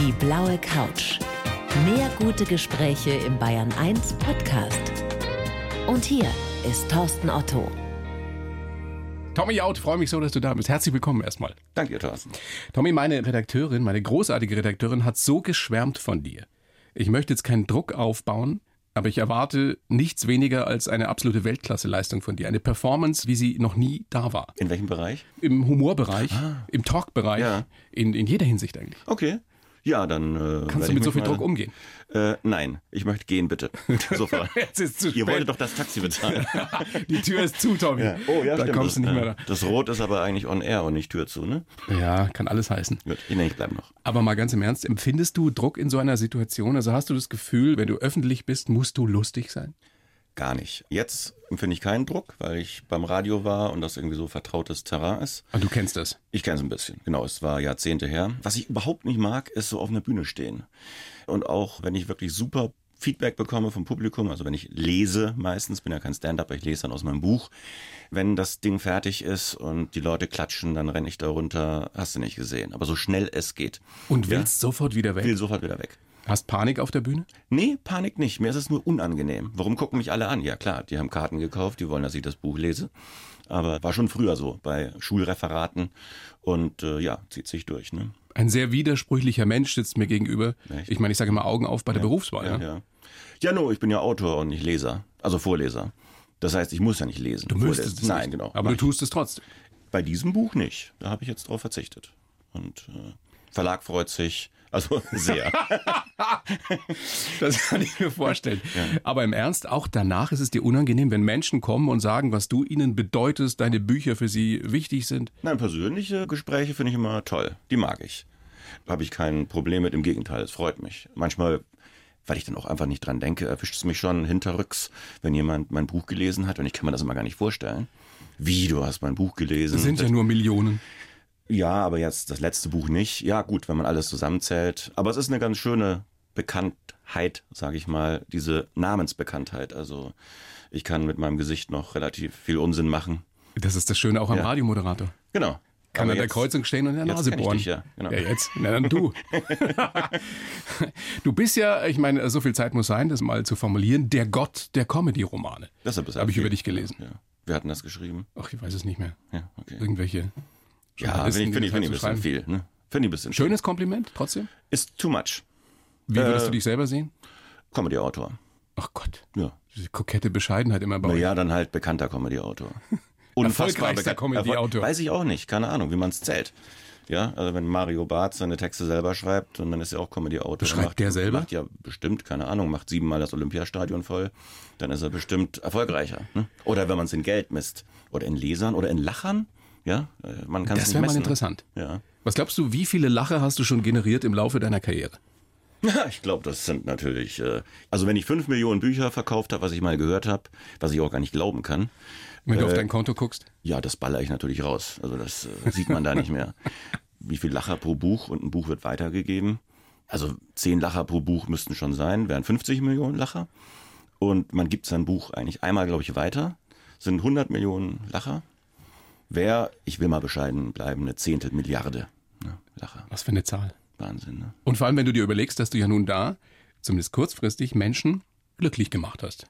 Die blaue Couch. Mehr gute Gespräche im Bayern 1 Podcast. Und hier ist Thorsten Otto. Tommy Out, freue mich so, dass du da bist. Herzlich willkommen erstmal. Danke, Thorsten. Tommy, meine Redakteurin, meine großartige Redakteurin hat so geschwärmt von dir. Ich möchte jetzt keinen Druck aufbauen, aber ich erwarte nichts weniger als eine absolute Weltklasse-Leistung von dir. Eine Performance, wie sie noch nie da war. In welchem Bereich? Im Humorbereich, im Talkbereich, Ja. in, in jeder Hinsicht eigentlich. Okay. Ja, dann. Äh, Kannst du ich mit so viel mal- Druck umgehen? Äh, nein, ich möchte gehen, bitte. Sofort. Jetzt ist zu Ihr spät. wolltet doch das Taxi bezahlen. Die Tür ist zu, Tommy. Oh ja, da stimmt. kommst du nicht das, mehr äh, da. Das Rot ist aber eigentlich on air und nicht Tür zu, ne? Ja, kann alles heißen. Gut, nee, ich bleib noch. Aber mal ganz im Ernst, empfindest du Druck in so einer Situation? Also hast du das Gefühl, wenn du öffentlich bist, musst du lustig sein? Gar nicht. Jetzt empfinde ich keinen Druck, weil ich beim Radio war und das irgendwie so vertrautes Terrain ist. Und du kennst das. Ich kenne es ein bisschen. Genau, es war Jahrzehnte her. Was ich überhaupt nicht mag, ist so auf einer Bühne stehen. Und auch wenn ich wirklich super Feedback bekomme vom Publikum, also wenn ich lese meistens, bin ja kein Stand-up, ich lese dann aus meinem Buch. Wenn das Ding fertig ist und die Leute klatschen, dann renne ich da runter, hast du nicht gesehen. Aber so schnell es geht. Und Ja. willst sofort wieder weg? will sofort wieder weg. Hast Panik auf der Bühne? Nee, Panik nicht. Mir ist es nur unangenehm. Warum gucken mich alle an? Ja klar, die haben Karten gekauft, die wollen, dass ich das Buch lese. Aber war schon früher so, bei Schulreferaten. Und äh, ja, zieht sich durch. Ne? Ein sehr widersprüchlicher Mensch sitzt mir gegenüber. Echt? Ich meine, ich sage immer Augen auf bei der Berufswahl. Ja, Ja, ja. Ja, no, ich bin ja Autor und nicht Leser. Also Vorleser. Das heißt, ich muss ja nicht lesen. Du müsstest es Nein, nicht. genau. Aber du tust es trotzdem. Bei diesem Buch nicht. Da habe ich jetzt drauf verzichtet. Und äh, Verlag freut sich. Also sehr. Das kann ich mir vorstellen. Aber im Ernst, auch danach ist es dir unangenehm, wenn Menschen kommen und sagen, was du ihnen bedeutest, deine Bücher für sie wichtig sind. Nein, persönliche Gespräche finde ich immer toll. Die mag ich. Habe ich kein Problem mit. Im Gegenteil, es freut mich. Manchmal, weil ich dann auch einfach nicht dran denke, erwischt es mich schon hinterrücks, wenn jemand mein Buch gelesen hat. Und ich kann mir das immer gar nicht vorstellen. Wie, du hast mein Buch gelesen? Es sind ja nur Millionen. Ja, aber jetzt das letzte Buch nicht. Ja, gut, wenn man alles zusammenzählt. Aber es ist eine ganz schöne Bekanntheit, sage ich mal, diese Namensbekanntheit. Also ich kann mit meinem Gesicht noch relativ viel Unsinn machen. Das ist das Schöne auch am Ja. Radiomoderator. Genau. Kann an der Kreuzung stehen und in der Nase bohren. dich ja, genau. ja, jetzt. Na dann du. du bist ja, ich meine, so viel Zeit muss sein, das mal zu formulieren, der Gott der Comedy-Romane. Das Habe ich viel. über dich gelesen. Ja. Wir hatten das geschrieben. Ach, ich weiß es nicht mehr. Ja, okay. Irgendwelche. Ja, finde ich, finde ich, die finde ich ein bisschen viel. Ne? Finde ich ein bisschen Schönes Kompliment, trotzdem. viel. Ist too much. Wie würdest Äh, du dich selber sehen? Comedy-Autor. Ach Gott. Ja. Diese kokette Bescheidenheit immer bei Na euch. ja, dann halt bekannter Comedy-Autor. Erfolgreichster bekannt- Comedy-Autor. Erfolg- Weiß ich auch nicht. Keine Ahnung, wie man es zählt. Ja, also wenn Mario Barth seine Texte selber schreibt und dann ist er auch Comedy-Autor. Schreibt macht, der selber? Macht ja bestimmt, keine Ahnung, macht siebenmal das Olympiastadion voll, dann ist er bestimmt erfolgreicher. Ne? Oder wenn man es in Geld misst. Oder in Lesern oder in Lachern. Ja, äh, man kann es Das nicht wäre mal messen. interessant. Ja. Was glaubst du, wie viele Lacher hast du schon generiert im Laufe deiner Karriere? Ja, ich glaube, das sind natürlich, äh, also wenn ich fünf Millionen Bücher verkauft habe, was ich mal gehört habe, was ich auch gar nicht glauben kann, Wenn du Äh, auf dein Konto guckst? ja, das baller ich natürlich raus. Also das äh, sieht man da nicht mehr. Wie viel Lacher pro Buch und ein Buch wird weitergegeben? Also zehn Lacher pro Buch müssten schon sein, wären 50 Millionen Lacher. Und man gibt sein Buch eigentlich einmal, glaube ich, weiter. Sind 100 Millionen Lacher. Wäre, ich will mal bescheiden bleiben, eine Zehntel Milliarde ne, Lacher. Was für eine Zahl. Wahnsinn, ne? Und vor allem, wenn du dir überlegst, dass du ja nun da, zumindest kurzfristig, Menschen glücklich gemacht hast.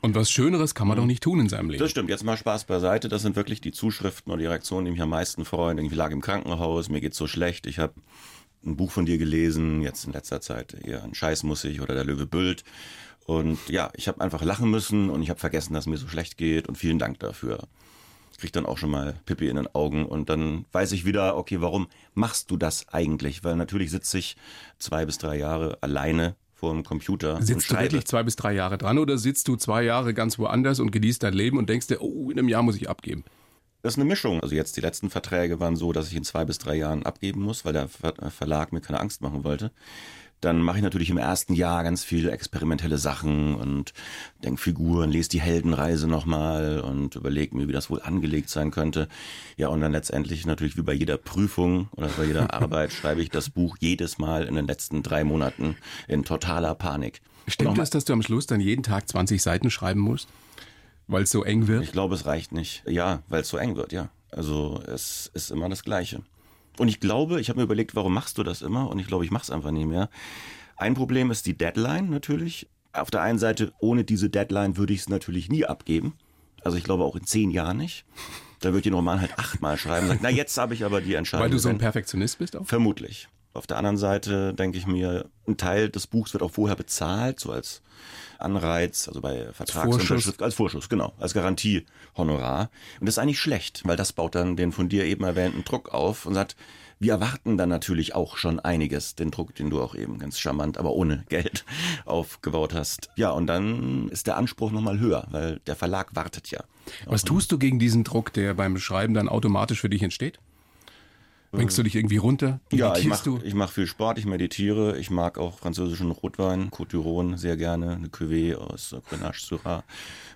Und was Schöneres kann man doch nicht tun in seinem Leben. Das stimmt, jetzt mal Spaß beiseite. Das sind wirklich die Zuschriften und die Reaktionen, die mich am meisten freuen. Ich lag im Krankenhaus, mir geht's so schlecht. Ich habe ein Buch von dir gelesen, jetzt in letzter Zeit eher ein Scheiß muss ich oder der Löwe Bült. Und ja, ich habe einfach lachen müssen und ich habe vergessen, dass mir so schlecht geht und vielen Dank dafür. Krieg dann auch schon mal Pippi in den Augen und dann weiß ich wieder, okay, warum machst du das eigentlich? Weil natürlich sitze ich zwei bis drei Jahre alleine vor dem Computer Sitzt du wirklich zwei bis drei Jahre dran oder sitzt du zwei Jahre ganz woanders und genießt dein Leben und denkst dir, oh, in einem Jahr muss ich abgeben? Das ist eine Mischung. Also jetzt die letzten Verträge waren so, dass ich in zwei bis drei Jahren abgeben muss, weil der Ver Verlag mir keine Angst machen wollte. Dann mache ich natürlich im ersten Jahr ganz viele experimentelle Sachen und denke Figuren, lese die Heldenreise nochmal und überlege mir, wie das wohl angelegt sein könnte. Ja, und dann letztendlich natürlich wie bei jeder Prüfung oder bei jeder Arbeit schreibe ich das Buch jedes Mal in den letzten drei Monaten in totaler Panik. Stimmt es, dass du am Schluss dann jeden Tag 20 Seiten schreiben musst? Weil es so eng wird? Ich glaube, es reicht nicht. Ja, weil es so eng wird, ja. Also es ist immer das Gleiche. Und ich glaube, ich habe mir überlegt, warum machst du das immer? Und ich glaube, ich mache es einfach nicht mehr. Ein Problem ist die Deadline natürlich. Auf der einen Seite, ohne diese Deadline würde ich es natürlich nie abgeben. Also ich glaube auch in zehn Jahren nicht. Da würde ich den Roman halt achtmal schreiben. Sagen, na, jetzt habe ich aber die Entscheidung. Weil du so ein Perfektionist bist auch? Vermutlich. Auf der anderen Seite denke ich mir, ein Teil des Buchs wird auch vorher bezahlt, so als Anreiz, also bei Vertragsunterschrift, als Vorschuss, genau, als Garantiehonorar. Und das ist eigentlich schlecht, weil das baut dann den von dir eben erwähnten Druck auf und sagt, wir erwarten dann natürlich auch schon einiges, den Druck, den du auch eben ganz charmant, aber ohne Geld aufgebaut hast. Ja, und dann ist der Anspruch nochmal höher, weil der Verlag wartet ja. Was tust du gegen diesen Druck, der beim Schreiben dann automatisch für dich entsteht? Bringst du dich irgendwie runter? Ja, ich mache mach viel Sport, ich meditiere, ich mag auch französischen Rotwein, Côte d'Iron sehr gerne, eine Cuvée aus Grenache Syrah,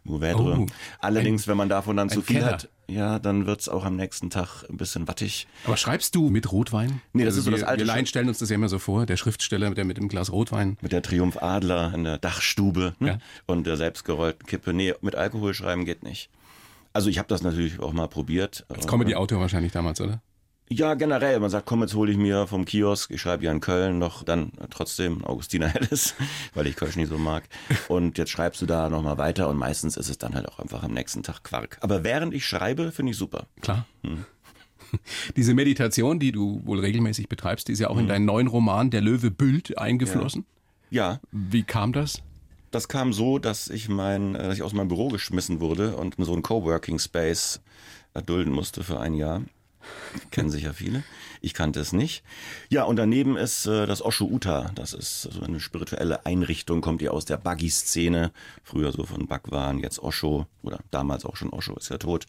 Mourvèdre. Oh, Allerdings, ein, wenn man davon dann zu viel Keller. hat, ja, dann wird's auch am nächsten Tag ein bisschen wattig. Aber schreibst du mit Rotwein? Nee, das also ist so wir, das alte. Wir Laien stellen uns das ja immer so vor, der Schriftsteller, der mit dem Glas Rotwein. Mit der Triumph Adler in der Dachstube ne? ja. und der selbstgerollten Kippe. Nee, mit Alkohol schreiben geht nicht. Also ich habe das natürlich auch mal probiert. Als Comedy-Autor wahrscheinlich damals, oder? Ja, generell. Man sagt, komm, jetzt hole ich mir vom Kiosk, ich schreibe ja in Köln noch dann trotzdem Augustina Helles, weil ich Kölsch nicht so mag. Und jetzt schreibst du da nochmal weiter und meistens ist es dann halt auch einfach am nächsten Tag Quark. Aber während ich schreibe, finde ich super. Klar. Hm. Diese Meditation, die du wohl regelmäßig betreibst, die ist ja auch hm. in deinen neuen Roman Der Löwe Bült eingeflossen. Ja. ja. Wie kam das? Das kam so, dass ich mein, äh, dass ich aus meinem Büro geschmissen wurde und in so einen Coworking Space erdulden musste für ein Jahr. Kennen sicher viele. Ich kannte es nicht. Ja, und daneben ist äh, das Osho Uta. Das ist so eine spirituelle Einrichtung, kommt ihr aus der Buggy-Szene. Früher so von Bhagwan, jetzt Osho. Oder damals auch schon Osho, ist ja tot.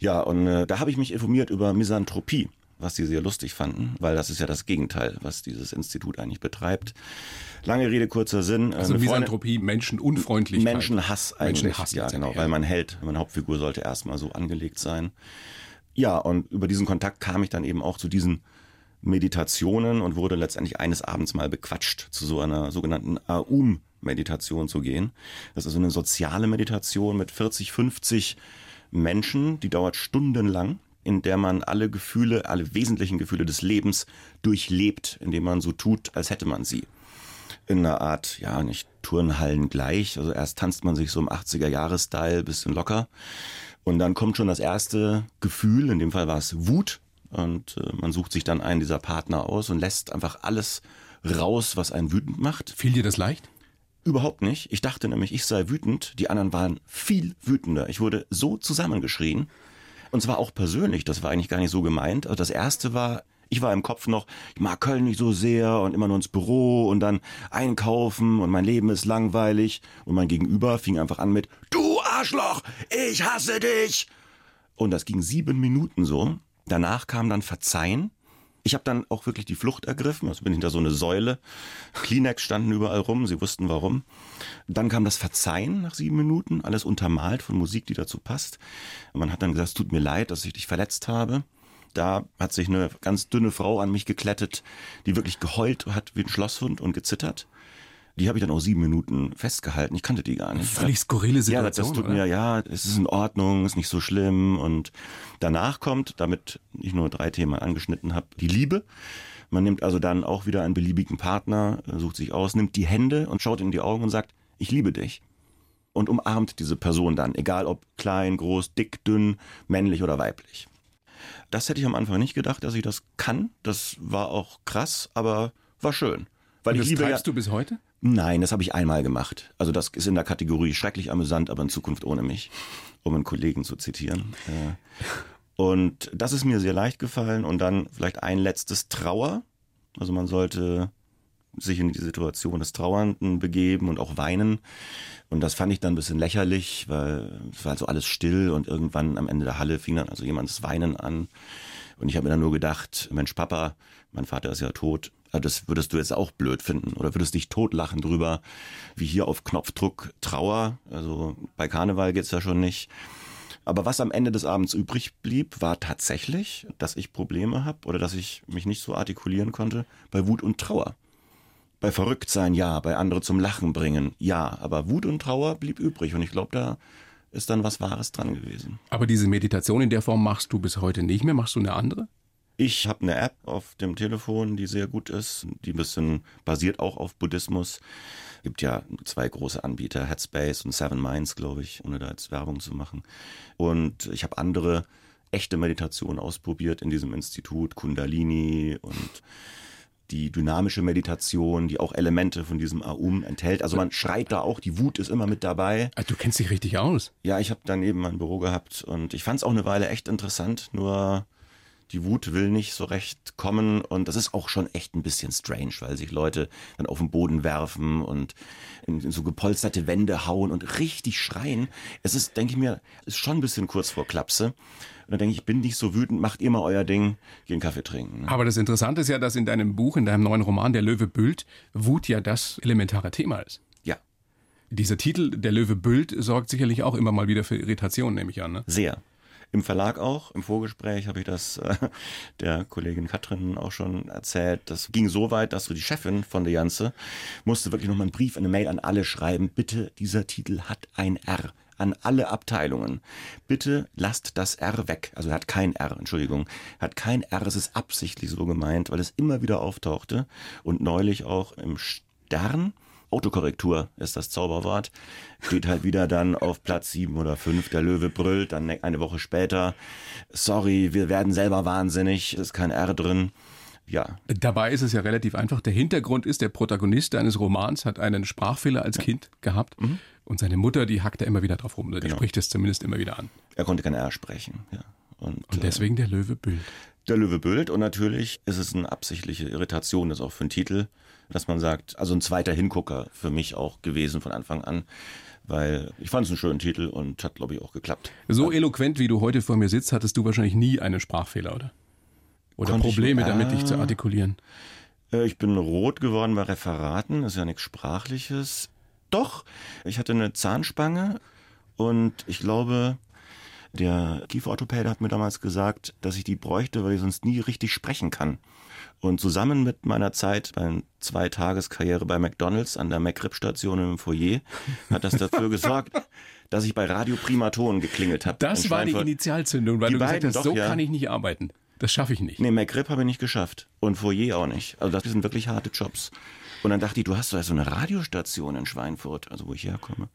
Ja, und äh, da habe ich mich informiert über Misanthropie was sie sehr lustig fanden, weil das ist ja das Gegenteil, was dieses Institut eigentlich betreibt. Lange Rede, kurzer Sinn. Äh, also Misanthropie, Menschenunfreundlichkeit. Menschenhass eigentlich. Menschenhass, ja, genau, weil man hält, meine Hauptfigur sollte erstmal so angelegt sein. Ja, und über diesen Kontakt kam ich dann eben auch zu diesen Meditationen und wurde letztendlich eines Abends mal bequatscht, zu so einer sogenannten Aum-Meditation zu gehen. Das ist also eine soziale Meditation mit 40, 50 Menschen, die dauert stundenlang, in der man alle Gefühle, alle wesentlichen Gefühle des Lebens durchlebt, indem man so tut, als hätte man sie. In einer Art, ja, nicht Turnhallen gleich. Also erst tanzt man sich so im 80er-Jahres-Style, bisschen locker. Und dann kommt schon das erste Gefühl, in dem Fall war es Wut. Und äh, man sucht sich dann einen dieser Partner aus und lässt einfach alles raus, was einen wütend macht. Fiel dir das leicht? Überhaupt nicht. Ich dachte nämlich, ich sei wütend. Die anderen waren viel wütender. Ich wurde so zusammengeschrien. Und zwar auch persönlich. Das war eigentlich gar nicht so gemeint. Also das erste war, ich war im Kopf noch, ich mag Köln nicht so sehr und immer nur ins Büro und dann einkaufen und mein Leben ist langweilig. Und mein Gegenüber fing einfach an mit, du Arschloch, ich hasse dich. Und das ging sieben Minuten so. Danach kam dann Verzeihen. Ich habe dann auch wirklich die Flucht ergriffen, also bin hinter so eine Säule. Kleenex standen überall rum, sie wussten warum. Dann kam das Verzeihen nach sieben Minuten, alles untermalt von Musik, die dazu passt. Man hat dann gesagt, es tut mir leid, dass ich dich verletzt habe. Da hat sich eine ganz dünne Frau an mich geklettet, die wirklich geheult hat wie ein Schlosshund und gezittert. Die habe ich dann auch sieben Minuten festgehalten. Ich kannte die gar nicht. Völlig skurrile Situation. Ja, das tut oder? mir, ja, es ist in Ordnung, ist nicht so schlimm. Und danach kommt, damit ich nur drei Themen angeschnitten habe, die Liebe. Man nimmt also dann auch wieder einen beliebigen Partner, sucht sich aus, nimmt die Hände und schaut in die Augen und sagt, ich liebe dich. Und umarmt diese Person dann, egal ob klein, groß, dick, dünn, männlich oder weiblich. Das hätte ich am Anfang nicht gedacht, dass ich das kann. Das war auch krass, aber war schön. Weil Und das ich liebe treibst ja, du bis heute? Nein, das habe ich einmal gemacht. Also das ist in der Kategorie schrecklich amüsant, aber in Zukunft ohne mich, um einen Kollegen zu zitieren. Äh, und das ist mir sehr leicht gefallen. Und dann vielleicht ein letztes Trauer. Also man sollte sich in die Situation des Trauernden begeben und auch weinen. Und das fand ich dann ein bisschen lächerlich, weil es war also alles still und irgendwann am Ende der Halle fing dann also jemand das Weinen an. Und ich habe mir dann nur gedacht, Mensch, Papa, mein Vater ist ja tot, das würdest du jetzt auch blöd finden oder würdest dich totlachen drüber, wie hier auf Knopfdruck Trauer. Also bei Karneval geht's ja schon nicht. Aber was am Ende des Abends übrig blieb, war tatsächlich, dass ich Probleme habe oder dass ich mich nicht so artikulieren konnte bei Wut und Trauer. Bei Verrücktsein ja, bei andere zum Lachen bringen ja, aber Wut und Trauer blieb übrig und ich glaube, da ist dann was Wahres dran gewesen. Aber diese Meditation in der Form machst du bis heute nicht mehr, machst du eine andere? Ich habe eine App auf dem Telefon, die sehr gut ist, die ein bisschen basiert auch auf Buddhismus. Gibt ja zwei große Anbieter, Headspace und Seven Minds, glaube ich, ohne da jetzt Werbung zu machen. Und ich habe andere echte Meditationen ausprobiert in diesem Institut, Kundalini und die dynamische Meditation, die auch Elemente von diesem Aum enthält. Also man schreit da auch, die Wut ist immer mit dabei. Ah, du kennst dich richtig aus. Ja, ich habe daneben mein Büro gehabt und ich fand es auch eine Weile echt interessant, nur die Wut will nicht so recht kommen und das ist auch schon echt ein bisschen strange, weil sich Leute dann auf den Boden werfen und in, in so gepolsterte Wände hauen und richtig schreien. Es ist, denke ich mir, ist schon ein bisschen kurz vor Klapse. Und dann denke ich, ich bin nicht so wütend, macht ihr mal euer Ding, geh einen Kaffee trinken. Ne? Aber das Interessante ist ja, dass in deinem Buch, in deinem neuen Roman Der Löwe Bült, Wut ja das elementare Thema ist. Ja, Dieser Titel, Der Löwe Bült, sorgt sicherlich auch immer mal wieder für Irritation, nehme ich an. Ne? sehr. Im Verlag auch, im Vorgespräch habe ich das äh, der Kollegin Katrin auch schon erzählt. Das ging so weit, dass die Chefin von der Janze musste wirklich nochmal einen Brief, eine Mail an alle schreiben. Bitte, dieser Titel hat ein R. An alle Abteilungen. Bitte lasst das R weg. Also er hat kein R, Entschuldigung. Er hat kein R, es ist absichtlich so gemeint, weil es immer wieder auftauchte. Und neulich auch im Stern. Autokorrektur ist das Zauberwort. Steht halt wieder dann auf Platz sieben oder fünf. Der Löwe brüllt, dann eine Woche später. Sorry, wir werden selber wahnsinnig. Ist kein R drin. Ja, Dabei ist es ja relativ einfach. Der Hintergrund ist, der Protagonist deines Romans hat einen Sprachfehler als Kind gehabt und seine Mutter, die hackt da immer wieder drauf rum oder die Genau. spricht es zumindest immer wieder an. er konnte kein R sprechen. Ja. Und, Und deswegen der Löwe Bild. Der Löwe büllt und natürlich ist es eine absichtliche Irritation, das auch für einen Titel, dass man sagt, also ein zweiter Hingucker für mich auch gewesen von Anfang an, weil ich fand es einen schönen Titel und hat, glaube ich, auch geklappt. So eloquent, wie du heute vor mir sitzt, hattest du wahrscheinlich nie einen Sprachfehler, oder? Oder Konnte ich- Probleme damit, dich zu artikulieren. Äh, Ich bin rot geworden bei Referaten, ist ja nichts Sprachliches. Doch, ich hatte eine Zahnspange und ich glaube, der Kieferorthopäde hat mir damals gesagt, dass ich die bräuchte, weil ich sonst nie richtig sprechen kann. Und zusammen mit meiner Zeit bei zwei Tageskarriere bei McDonalds an der McRib-Station im Foyer hat das dafür gesorgt, dass ich bei Radio Primaton geklingelt habe. Das war die Initialzündung, weil Die du gesagt hast, doch, so ja. kann ich nicht arbeiten. Das schaffe ich nicht. Nee, McRib habe ich nicht geschafft. Und Foyer auch nicht. Also das sind wirklich harte Jobs. Und dann dachte ich, du hast so eine Radiostation in Schweinfurt, also wo ich herkomme.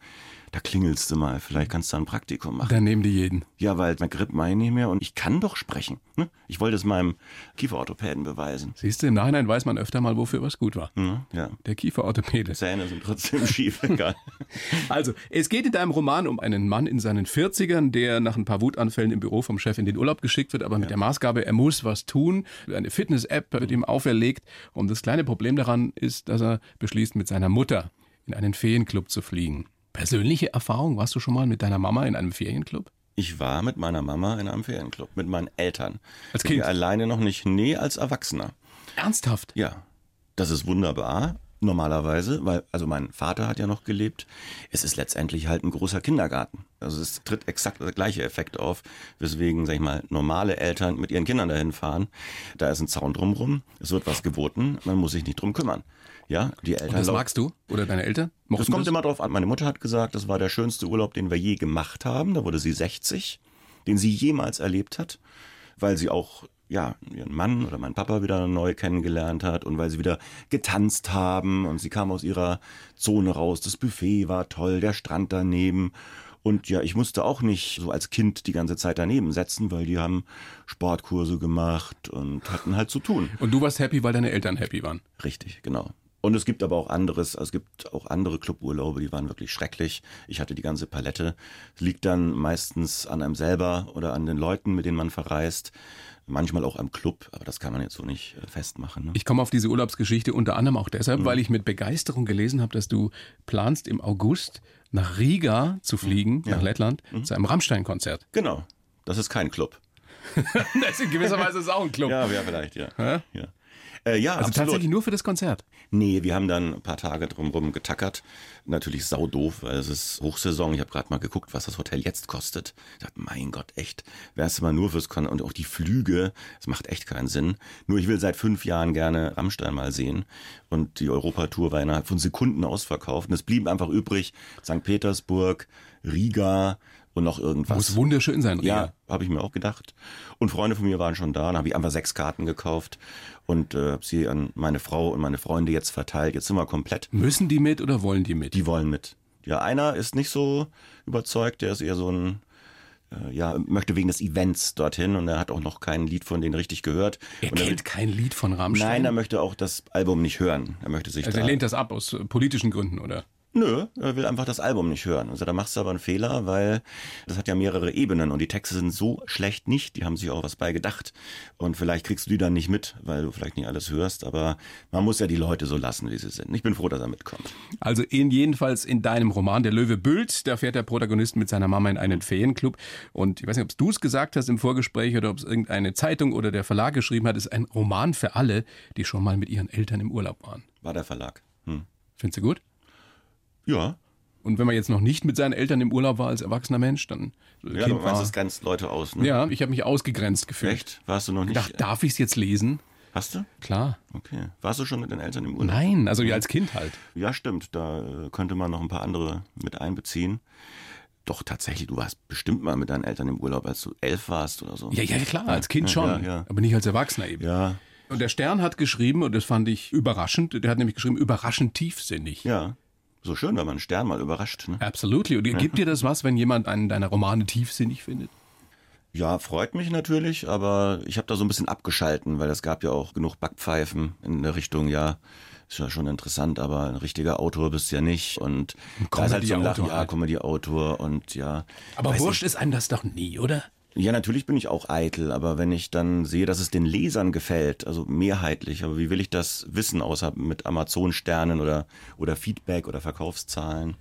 Da klingelst du mal, vielleicht kannst du ein Praktikum machen. Dann nehmen die jeden. Ja, weil McRib meine ich nicht mehr und ich kann doch sprechen. Ne? Ich wollte es meinem Kieferorthopäden beweisen. Siehst du, im Nachhinein weiß man öfter mal, wofür was gut war. Ne? Ja. Der Kieferorthopäde. Zähne sind trotzdem schief, egal. Also, es geht in deinem Roman um einen Mann in seinen 40ern, der nach ein paar Wutanfällen im Büro vom Chef in den Urlaub geschickt wird, aber mit der Maßgabe, er muss was tun. Eine Fitness-App wird ihm auferlegt. Und das kleine Problem daran ist, dass er beschließt, mit seiner Mutter in einen Ferienclub zu fliegen. Persönliche Erfahrung, warst du schon mal mit deiner Mama in einem Ferienclub? Ich war mit meiner Mama in einem Ferienclub, mit meinen Eltern. Als Kind? alleine noch nicht, nee, als Erwachsener. Ernsthaft? Ja, das ist wunderbar. Normalerweise, weil, also mein Vater hat ja noch gelebt. Es ist letztendlich halt ein großer Kindergarten. Also es tritt exakt der gleiche Effekt auf, weswegen, sag ich mal, normale Eltern mit ihren Kindern dahin fahren. Da ist ein Zaun drumrum, es wird was geboten, man muss sich nicht drum kümmern. Ja, die Eltern. Und das magst du? Oder deine Eltern? das Mochten kommt immer drauf an. Meine Mutter hat gesagt, das war der schönste Urlaub, den wir je gemacht haben. Da wurde sie 60, den sie jemals erlebt hat, weil sie auch ja, ihren Mann oder meinen Papa wieder neu kennengelernt hat und weil sie wieder getanzt haben und sie kam aus ihrer Zone raus. Das Buffet war toll, der Strand daneben. Und ja, ich musste auch nicht so als Kind die ganze Zeit daneben setzen, weil die haben Sportkurse gemacht und hatten halt zu tun. Und du warst happy, weil deine Eltern happy waren. Richtig, genau. Und es gibt aber auch anderes, also es gibt auch andere Cluburlaube, die waren wirklich schrecklich. Ich hatte die ganze Palette. Es liegt dann meistens an einem selber oder an den Leuten, mit denen man verreist. Manchmal auch am Club, aber das kann man jetzt so nicht äh, festmachen. Ne? Ich komme auf diese Urlaubsgeschichte unter anderem auch deshalb, weil ich mit Begeisterung gelesen habe, dass du planst, im August nach Riga zu fliegen, nach Lettland, zu einem Rammstein-Konzert. Genau, das ist kein Club. Das in gewisser Weise ist auch ein Club. Ja, wäre vielleicht, ja. ja. Äh, ja, Also absolut. tatsächlich nur für das Konzert. Nee, wir haben dann ein paar Tage drumherum getackert. Natürlich saudoof, weil es ist Hochsaison. Ich habe gerade mal geguckt, was das Hotel jetzt kostet. Ich dachte, mein Gott, echt, wärst du mal nur fürs Kon und auch die Flüge, das macht echt keinen Sinn. Nur ich will seit fünf Jahren gerne Rammstein mal sehen. Und die Europatour war innerhalb von Sekunden ausverkauft. Und es blieben einfach übrig St. Petersburg, Riga und noch irgendwas. Muss wunderschön sein, Riga. Ja, habe ich mir auch gedacht. Und Freunde von mir waren schon da, dann habe ich einfach sechs Karten gekauft und äh, habe sie an meine Frau und meine Freunde jetzt verteilt. Jetzt sind wir komplett. Müssen die mit oder wollen die mit? Die wollen mit. Ja, einer ist nicht so überzeugt, der ist eher so ein, äh, ja, möchte wegen des Events dorthin und er hat auch noch kein Lied von denen richtig gehört. er und kennt kein Lied von Rammstein. Nein, er möchte auch das Album nicht hören. Er möchte sich also er lehnt das ab aus politischen Gründen, oder? Nö, er will einfach das Album nicht hören. Also da machst du aber einen Fehler, weil das hat ja mehrere Ebenen und die Texte sind so schlecht nicht, die haben sich auch was bei gedacht. Und vielleicht kriegst du die dann nicht mit, weil du vielleicht nicht alles hörst, aber man muss ja die Leute so lassen, wie sie sind. Ich bin froh, dass er mitkommt. Also in jedenfalls in deinem Roman Der Löwe Bült, da fährt der Protagonist mit seiner Mama in einen Ferienclub und ich weiß nicht, ob du es gesagt hast im Vorgespräch oder ob es irgendeine Zeitung oder der Verlag geschrieben hat, ist ein Roman für alle, die schon mal mit ihren Eltern im Urlaub waren. War der Verlag. Hm. Findest du gut? Ja. Und wenn man jetzt noch nicht mit seinen Eltern im Urlaub war als erwachsener Mensch, dann so Ja, du meinst, das grenzt Leute aus, ne? Ja, ich habe mich ausgegrenzt gefühlt. Echt? Warst du noch Ich nicht? dachte, darf ich es jetzt lesen? Hast du? Klar. Okay. Warst du schon mit den Eltern im Urlaub? Nein, also ja, als Kind halt. Ja, stimmt. Da äh, könnte man noch ein paar andere mit einbeziehen. Doch, tatsächlich, du warst bestimmt mal mit deinen Eltern im Urlaub, als du elf warst oder so. Ja, ja, klar, als Kind Ja, schon, ja, ja. aber nicht als Erwachsener eben. Ja, Und der Stern hat geschrieben, und das fand ich überraschend, der hat nämlich geschrieben, überraschend tiefsinnig. ja. So schön, wenn man einen Stern mal überrascht. Ne? Absolutely. Und gibt dir das was, wenn jemand einen deiner Romane tiefsinnig findet? Ja, freut mich natürlich, aber ich habe da so ein bisschen abgeschalten, weil es gab ja auch genug Backpfeifen in der Richtung, ja, ist ja schon interessant, aber ein richtiger Autor bist du ja nicht. Und da ist halt so ein Lachen, ja, halt. Comedy-Autor und ja. Aber wurscht ist einem das doch nie, oder? Ja, natürlich bin ich auch eitel, aber wenn ich dann sehe, dass es den Lesern gefällt, also mehrheitlich, aber wie will ich das wissen, außer mit Amazon-Sternen oder, oder Feedback oder Verkaufszahlen,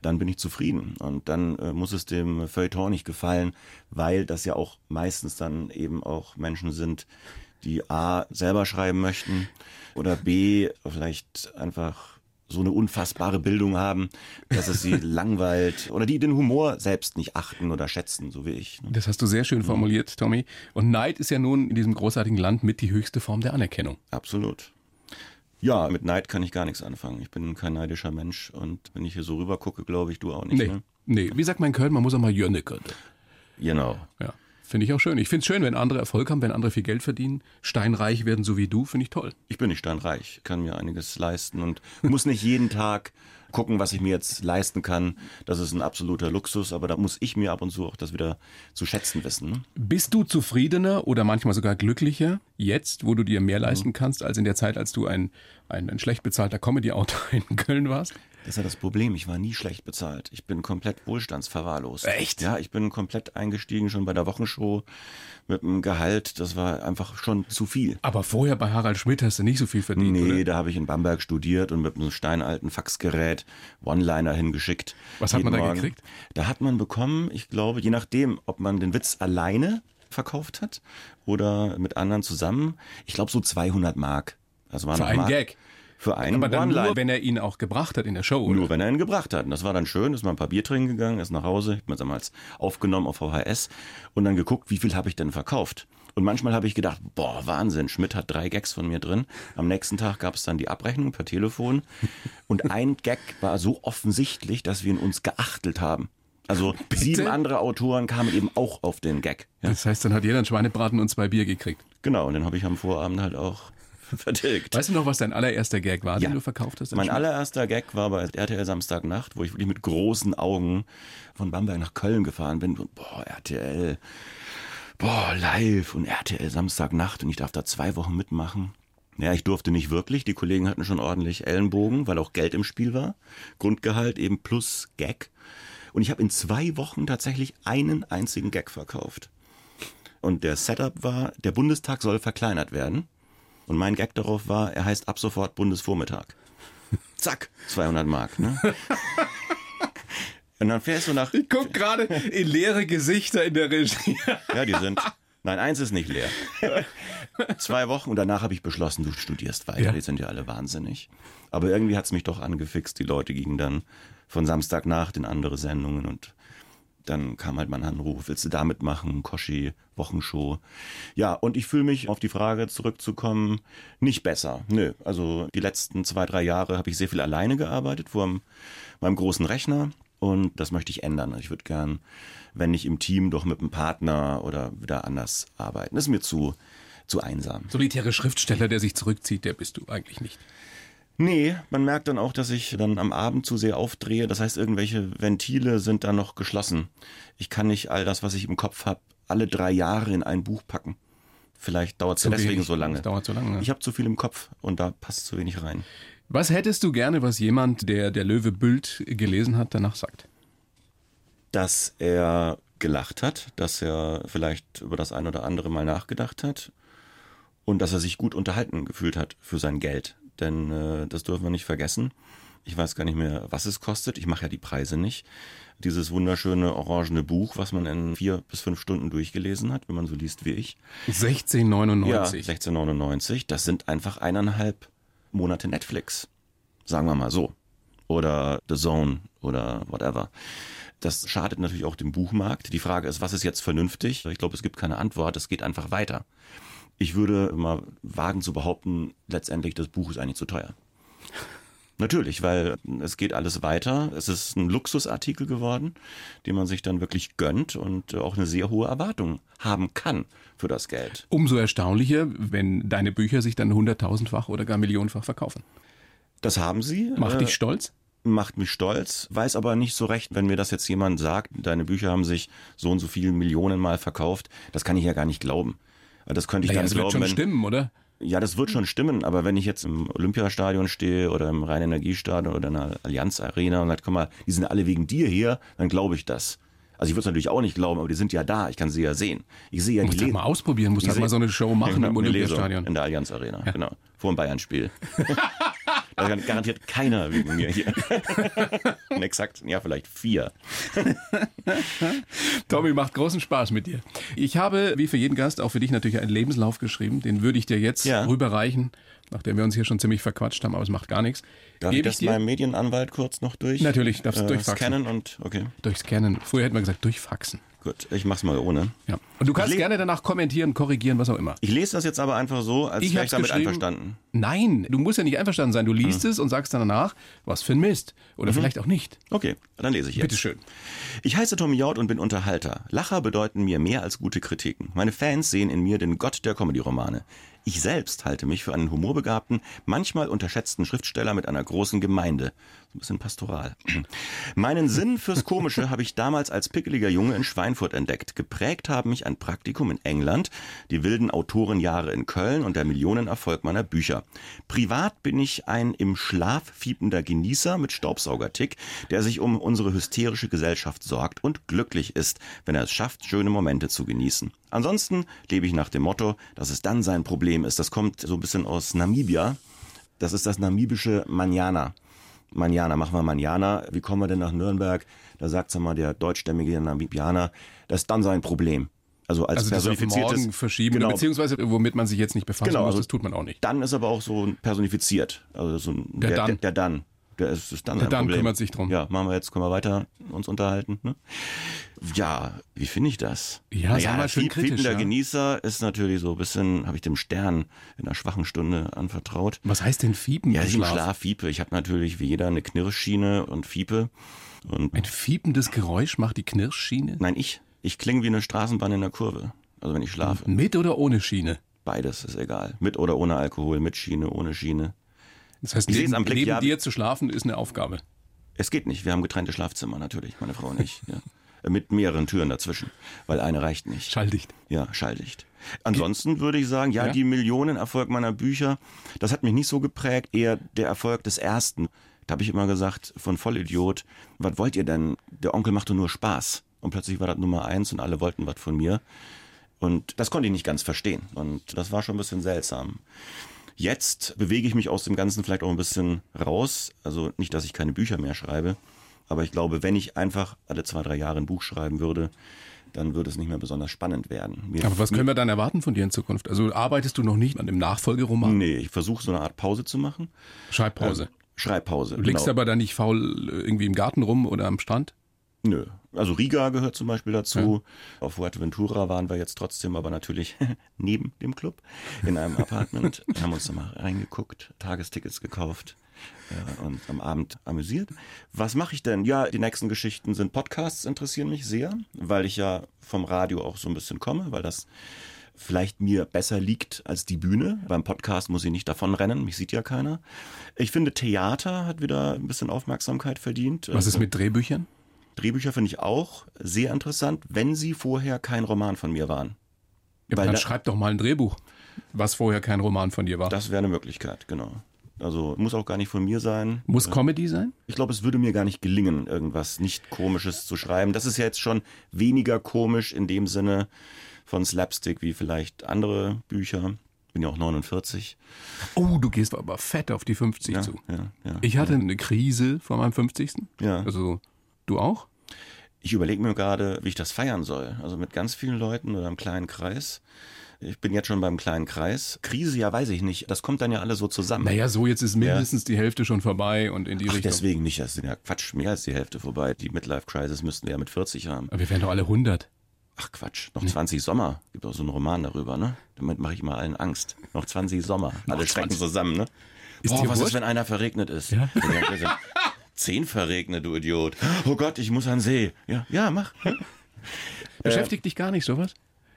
dann bin ich zufrieden. Und dann äh, muss es dem Feuilleton nicht gefallen, weil das ja auch meistens dann eben auch Menschen sind, die A, selber schreiben möchten oder B, vielleicht einfach so eine unfassbare Bildung haben, dass es sie langweilt oder die den Humor selbst nicht achten oder schätzen, so wie ich. Ne? Das hast du sehr schön formuliert, Tommy. Und Neid ist ja nun in diesem großartigen Land mit die höchste Form der Anerkennung. Absolut. Ja, mit Neid kann ich gar nichts anfangen. Ich bin kein neidischer Mensch und wenn ich hier so rüber gucke, glaube ich, du auch nicht. Nee, Ne? nee. Wie sagt man in Köln, man muss auch mal Jönne können. Genau. Ja, finde ich auch schön. Ich finde es schön, wenn andere Erfolg haben, wenn andere viel Geld verdienen, steinreich werden, so wie du, finde ich toll. Ich bin nicht steinreich, kann mir einiges leisten und muss nicht jeden Tag gucken, was ich mir jetzt leisten kann. Das ist ein absoluter Luxus, aber da muss ich mir ab und zu auch das wieder zu schätzen wissen. Ne? Bist du zufriedener oder manchmal sogar glücklicher jetzt, wo du dir mehr leisten kannst, als in der Zeit, als du ein, ein, ein schlecht bezahlter Comedy-Autor in Köln warst? Das ist ja das Problem. Ich war nie schlecht bezahlt. Ich bin komplett wohlstandsverwahrlost. Echt? Ja, ich bin komplett eingestiegen schon bei der Wochenshow mit einem Gehalt. Das war einfach schon zu viel. Aber vorher bei Harald Schmidt hast du nicht so viel verdient, Nee, oder? da habe ich in Bamberg studiert und mit einem steinalten Faxgerät One-Liner hingeschickt. Was hat man da Morgen. gekriegt? Da hat man bekommen, ich glaube, je nachdem, ob man den Witz alleine verkauft hat oder mit anderen zusammen, ich glaube so 200 Mark. Also waren Für noch einen Mark. Gag. Für einen Aber dann One-Liner. nur, wenn er ihn auch gebracht hat in der Show, oder? Nur wenn er ihn gebracht hat. Und das war dann schön, ist mal ein paar Bier trinken gegangen, ist nach Hause, habe mir damals aufgenommen auf VHS und dann geguckt, wie viel habe ich denn verkauft. Und manchmal habe ich gedacht, boah, Wahnsinn, Schmidt hat drei Gags von mir drin. Am nächsten Tag gab es dann die Abrechnung per Telefon. Und ein Gag war so offensichtlich, dass wir ihn uns geachtelt haben. Also sieben andere Autoren kamen eben auch auf den Gag. Ja, Das heißt, dann hat jeder einen Schweinebraten und zwei Bier gekriegt. genau, und den habe ich am Vorabend halt auch vertilgt. Weißt du noch, was dein allererster Gag war, den du verkauft hast? Mein allererster Gag war bei RTL Samstagnacht, wo ich wirklich mit großen Augen von Bamberg nach Köln gefahren bin. Und, boah, RTL, boah, live und RTL Samstagnacht und ich darf da zwei Wochen mitmachen. Ja, ich durfte nicht wirklich. Die Kollegen hatten schon ordentlich Ellenbogen, weil auch Geld im Spiel war. Grundgehalt eben plus Gag. Und ich habe in zwei Wochen tatsächlich einen einzigen Gag verkauft. Und der Setup war, der Bundestag soll verkleinert werden. Und mein Gag darauf war, er heißt ab sofort Bundesvormittag. Zack, 200 Mark. Ne? Und dann fährst du nach, Ich guck gerade in leere Gesichter in der Regie. ja, die sind, Nein, eins ist nicht leer. Zwei Wochen und danach habe ich beschlossen, du studierst weiter. Ja. Die sind ja alle wahnsinnig. Aber irgendwie hat es mich doch angefixt. Die Leute gingen dann von Samstagnacht in andere Sendungen und dann kam halt mein Anruf, willst du da mitmachen? Koschi, Wochenshow. Ja, und ich fühle mich, auf die Frage zurückzukommen, nicht besser. Nö, also die letzten zwei, drei Jahre habe ich sehr viel alleine gearbeitet vor meinem großen Rechner und das möchte ich ändern. Ich würde gern, wenn nicht im Team, doch mit einem Partner oder wieder anders arbeiten. Das ist mir zu, zu einsam. Solitäre Schriftsteller, der sich zurückzieht, der bist du eigentlich nicht. Nee, man merkt dann auch, dass ich dann am Abend zu sehr aufdrehe. Das heißt, irgendwelche Ventile sind dann noch geschlossen. Ich kann nicht all das, was ich im Kopf habe, alle drei Jahre in ein Buch packen. Vielleicht dauert es deswegen wenig. so lange. Das dauert so lange. Ich habe zu viel im Kopf und da passt zu wenig rein. Was hättest du gerne, was jemand, der der Löwe Bült gelesen hat, danach sagt? Dass er gelacht hat, dass er vielleicht über das ein oder andere mal nachgedacht hat und dass er sich gut unterhalten gefühlt hat für sein Geld. Denn äh, das dürfen wir nicht vergessen. Ich weiß gar nicht mehr, was es kostet. Ich mache ja die Preise nicht. Dieses wunderschöne orangene Buch, was man in vier bis fünf Stunden durchgelesen hat, wenn man so liest wie ich. 1699. Ja, 1699. Das sind einfach eineinhalb Monate Netflix. Sagen wir mal so. Oder The Zone oder whatever. Das schadet natürlich auch dem Buchmarkt. Die Frage ist, was ist jetzt vernünftig? Ich glaube, es gibt keine Antwort. Es geht einfach weiter. Ich würde mal wagen zu behaupten, letztendlich das Buch ist eigentlich zu teuer. Natürlich, weil es geht alles weiter. Es ist ein Luxusartikel geworden, den man sich dann wirklich gönnt und auch eine sehr hohe Erwartung haben kann für das Geld. Umso erstaunlicher, wenn deine Bücher sich dann hunderttausendfach oder gar millionenfach verkaufen. Das haben sie. Macht Äh, dich stolz? macht mich stolz, weiß aber nicht so recht, wenn mir das jetzt jemand sagt, deine Bücher haben sich so und so viele Millionen Mal verkauft, das kann ich ja gar nicht glauben. Das könnte ich Naja, dann das wird glauben, schon wenn, stimmen, oder? ja, das wird schon stimmen, aber wenn ich jetzt im Olympiastadion stehe oder im Rhein-Energiestadion oder in der Allianz Arena und sage, guck mal, die sind alle wegen dir hier, dann glaube ich das. Also ich würde es natürlich auch nicht glauben, aber die sind ja da, ich kann sie ja sehen. Ich sehe ja Musst die Le- mal ausprobieren, musst Ich halt mal so eine Show machen Genau, im Olympiastadion. In der Allianz Arena, genau. Vor dem Bayern-Spiel. da kann garantiert keiner wegen mir hier. Exakt, ja, vielleicht vier. Tommy, macht großen Spaß mit dir. Ich habe, wie für jeden Gast, auch für dich natürlich einen Lebenslauf geschrieben. Den würde ich dir jetzt Ja. rüberreichen, nachdem wir uns hier schon ziemlich verquatscht haben, aber es macht gar nichts. Darf ich Gebe das meinem Medienanwalt kurz noch durch? Natürlich, darfst du äh, durchfaxen. Scannen und, okay, Durchscannen. Früher hätten wir gesagt, durchfaxen. Gut. Ich mach's mal ohne. Ja. Und du kannst gerne danach kommentieren, korrigieren, was auch immer. Ich lese das jetzt aber einfach so, als Ich wäre ich damit einverstanden. Nein, du musst ja nicht einverstanden sein. Du liest es und sagst dann danach, was für ein Mist. Oder vielleicht auch nicht. Okay, dann lese ich jetzt. Bitteschön. Ich heiße Tommy Jaud und bin Unterhalter. Lacher bedeuten mir mehr als gute Kritiken. Meine Fans sehen in mir den Gott der Comedy-Romane. Ich selbst halte mich für einen humorbegabten, manchmal unterschätzten Schriftsteller mit einer großen Gemeinde. So ein bisschen pastoral. Meinen Sinn fürs Komische habe ich damals als pickeliger Junge in Schweinfurt entdeckt. Geprägt haben mich ein Praktikum in England, die wilden Autorenjahre in Köln und der Millionenerfolg meiner Bücher. Privat bin ich ein im Schlaf fiepender Genießer mit Staubsaugertick, der sich um unsere hysterische Gesellschaft sorgt und glücklich ist, wenn er es schafft, schöne Momente zu genießen. Ansonsten lebe ich nach dem Motto, dass es dann sein Problem ist. Das kommt so ein bisschen aus Namibia. Das ist das namibische Manjana. Manjana, machen wir Manjana. Wie kommen wir denn nach Nürnberg? Da sagt sag mal der deutschstämmige Namibianer, das ist dann sein Problem. Also als Also personifiziertes. morgen verschieben, Genau. beziehungsweise womit man sich jetzt nicht befassen Genau, muss, also das tut man auch nicht. Dann ist aber auch so personifiziert. Also so ein, Der Dann. Der, der Dann. Der ist, ist dann Der Dann Problem. kümmert sich drum. Ja, machen wir jetzt, können wir weiter uns unterhalten. Ne? Ja, wie finde ich das? Ja, sag mal schön kritisch, Fiepender ja. Genießer ist natürlich so ein bisschen, habe ich dem Stern in einer schwachen Stunde anvertraut. Was heißt denn Fiepen Ja, ich Schlaf? Schlaf Fiepe. Ich habe natürlich wie jeder eine Knirschschiene und Fiepe. Und Ein fiependes Geräusch macht die Knirschschiene? nein, ich. Ich klinge wie eine Straßenbahn in der Kurve. Also wenn ich schlafe. Mit oder ohne Schiene? Beides ist egal. Mit oder ohne Alkohol, mit Schiene, ohne Schiene. Das heißt, neben, am Blick, neben ja. dir zu schlafen ist eine Aufgabe. Es geht nicht. Wir haben getrennte Schlafzimmer natürlich, meine Frau und ich. Ja. Mit mehreren Türen dazwischen, weil eine reicht nicht. Schalldicht. Ja, schalldicht. Ansonsten würde ich sagen, ja, Ja? die Millionenerfolg meiner Bücher, das hat mich nicht so geprägt, eher der Erfolg des ersten. Da habe ich immer gesagt, von Vollidiot, was wollt ihr denn? Der Onkel macht doch nur Spaß. Und plötzlich war das Nummer eins und alle wollten was von mir. Und das konnte ich nicht ganz verstehen. Und das war schon ein bisschen seltsam. Jetzt bewege ich mich aus dem Ganzen vielleicht auch ein bisschen raus. Also nicht, dass ich keine Bücher mehr schreibe, aber ich glaube, wenn ich einfach alle zwei, drei Jahre ein Buch schreiben würde, dann würde es nicht mehr besonders spannend werden. Mir Aber was können wir dann erwarten von dir in Zukunft? Also arbeitest du noch nicht an dem Nachfolgeroman? Nee, ich versuche so eine Art Pause zu machen. Schreibpause. Äh, Schreibpause. Du liegst genau. aber da nicht faul irgendwie im Garten rum oder am Strand? Nö. Also Riga gehört zum Beispiel dazu. Ja. Auf Fuerteventura waren wir jetzt trotzdem, aber natürlich neben dem Club in einem Apartment. Haben uns da mal reingeguckt, Tagestickets gekauft äh, und am Abend amüsiert. Was mache ich denn? Ja, die nächsten Geschichten sind Podcasts, interessieren mich sehr, weil ich ja vom Radio auch so ein bisschen komme, weil das vielleicht mir besser liegt als die Bühne. Beim Podcast muss ich nicht davonrennen, mich sieht ja keiner. Ich finde, Theater hat wieder ein bisschen Aufmerksamkeit verdient. Was ist mit Drehbüchern? Drehbücher finde ich auch sehr interessant, wenn sie vorher kein Roman von mir waren. Ja, Weil dann da, schreib doch mal ein Drehbuch, was vorher kein Roman von dir war. Das wäre eine Möglichkeit, genau. Also muss auch gar nicht von mir sein. Muss Comedy sein? Ich glaube, es würde mir gar nicht gelingen, irgendwas nicht komisches zu schreiben. Das ist ja jetzt schon weniger komisch in dem Sinne, von Slapstick wie vielleicht andere Bücher. Bin ja auch 49. Oh, du gehst aber fett auf die 50 ja, zu. Ja, ja, ich hatte eine Krise vor meinem 50. Ja. Also du auch? Ich überlege mir gerade, wie ich das feiern soll. Also mit ganz vielen Leuten oder einem kleinen Kreis. Ich bin jetzt schon beim kleinen Kreis. Krise, ja, weiß ich nicht. Das kommt dann ja alles so zusammen. Naja, so jetzt ist mindestens ja. die Hälfte schon vorbei und in die Ach, Richtung. deswegen nicht. Das ist ja Quatsch. Mehr als die Hälfte vorbei. Die Midlife Crisis müssten wir ja mit 40 haben. Aber wir wären doch alle 100. Ach Quatsch, noch 20 Sommer. Gibt auch so einen Roman darüber, ne? Damit mache ich mal allen Angst. Noch 20 Sommer. Alle schrecken zusammen, ne? Ist Boah, was wurscht? ist, wenn einer verregnet ist? Ja? Zehn verregnet, du Idiot. Oh Gott, ich muss an See. Ja, ja, mach. Beschäftigt äh, dich gar nicht sowas?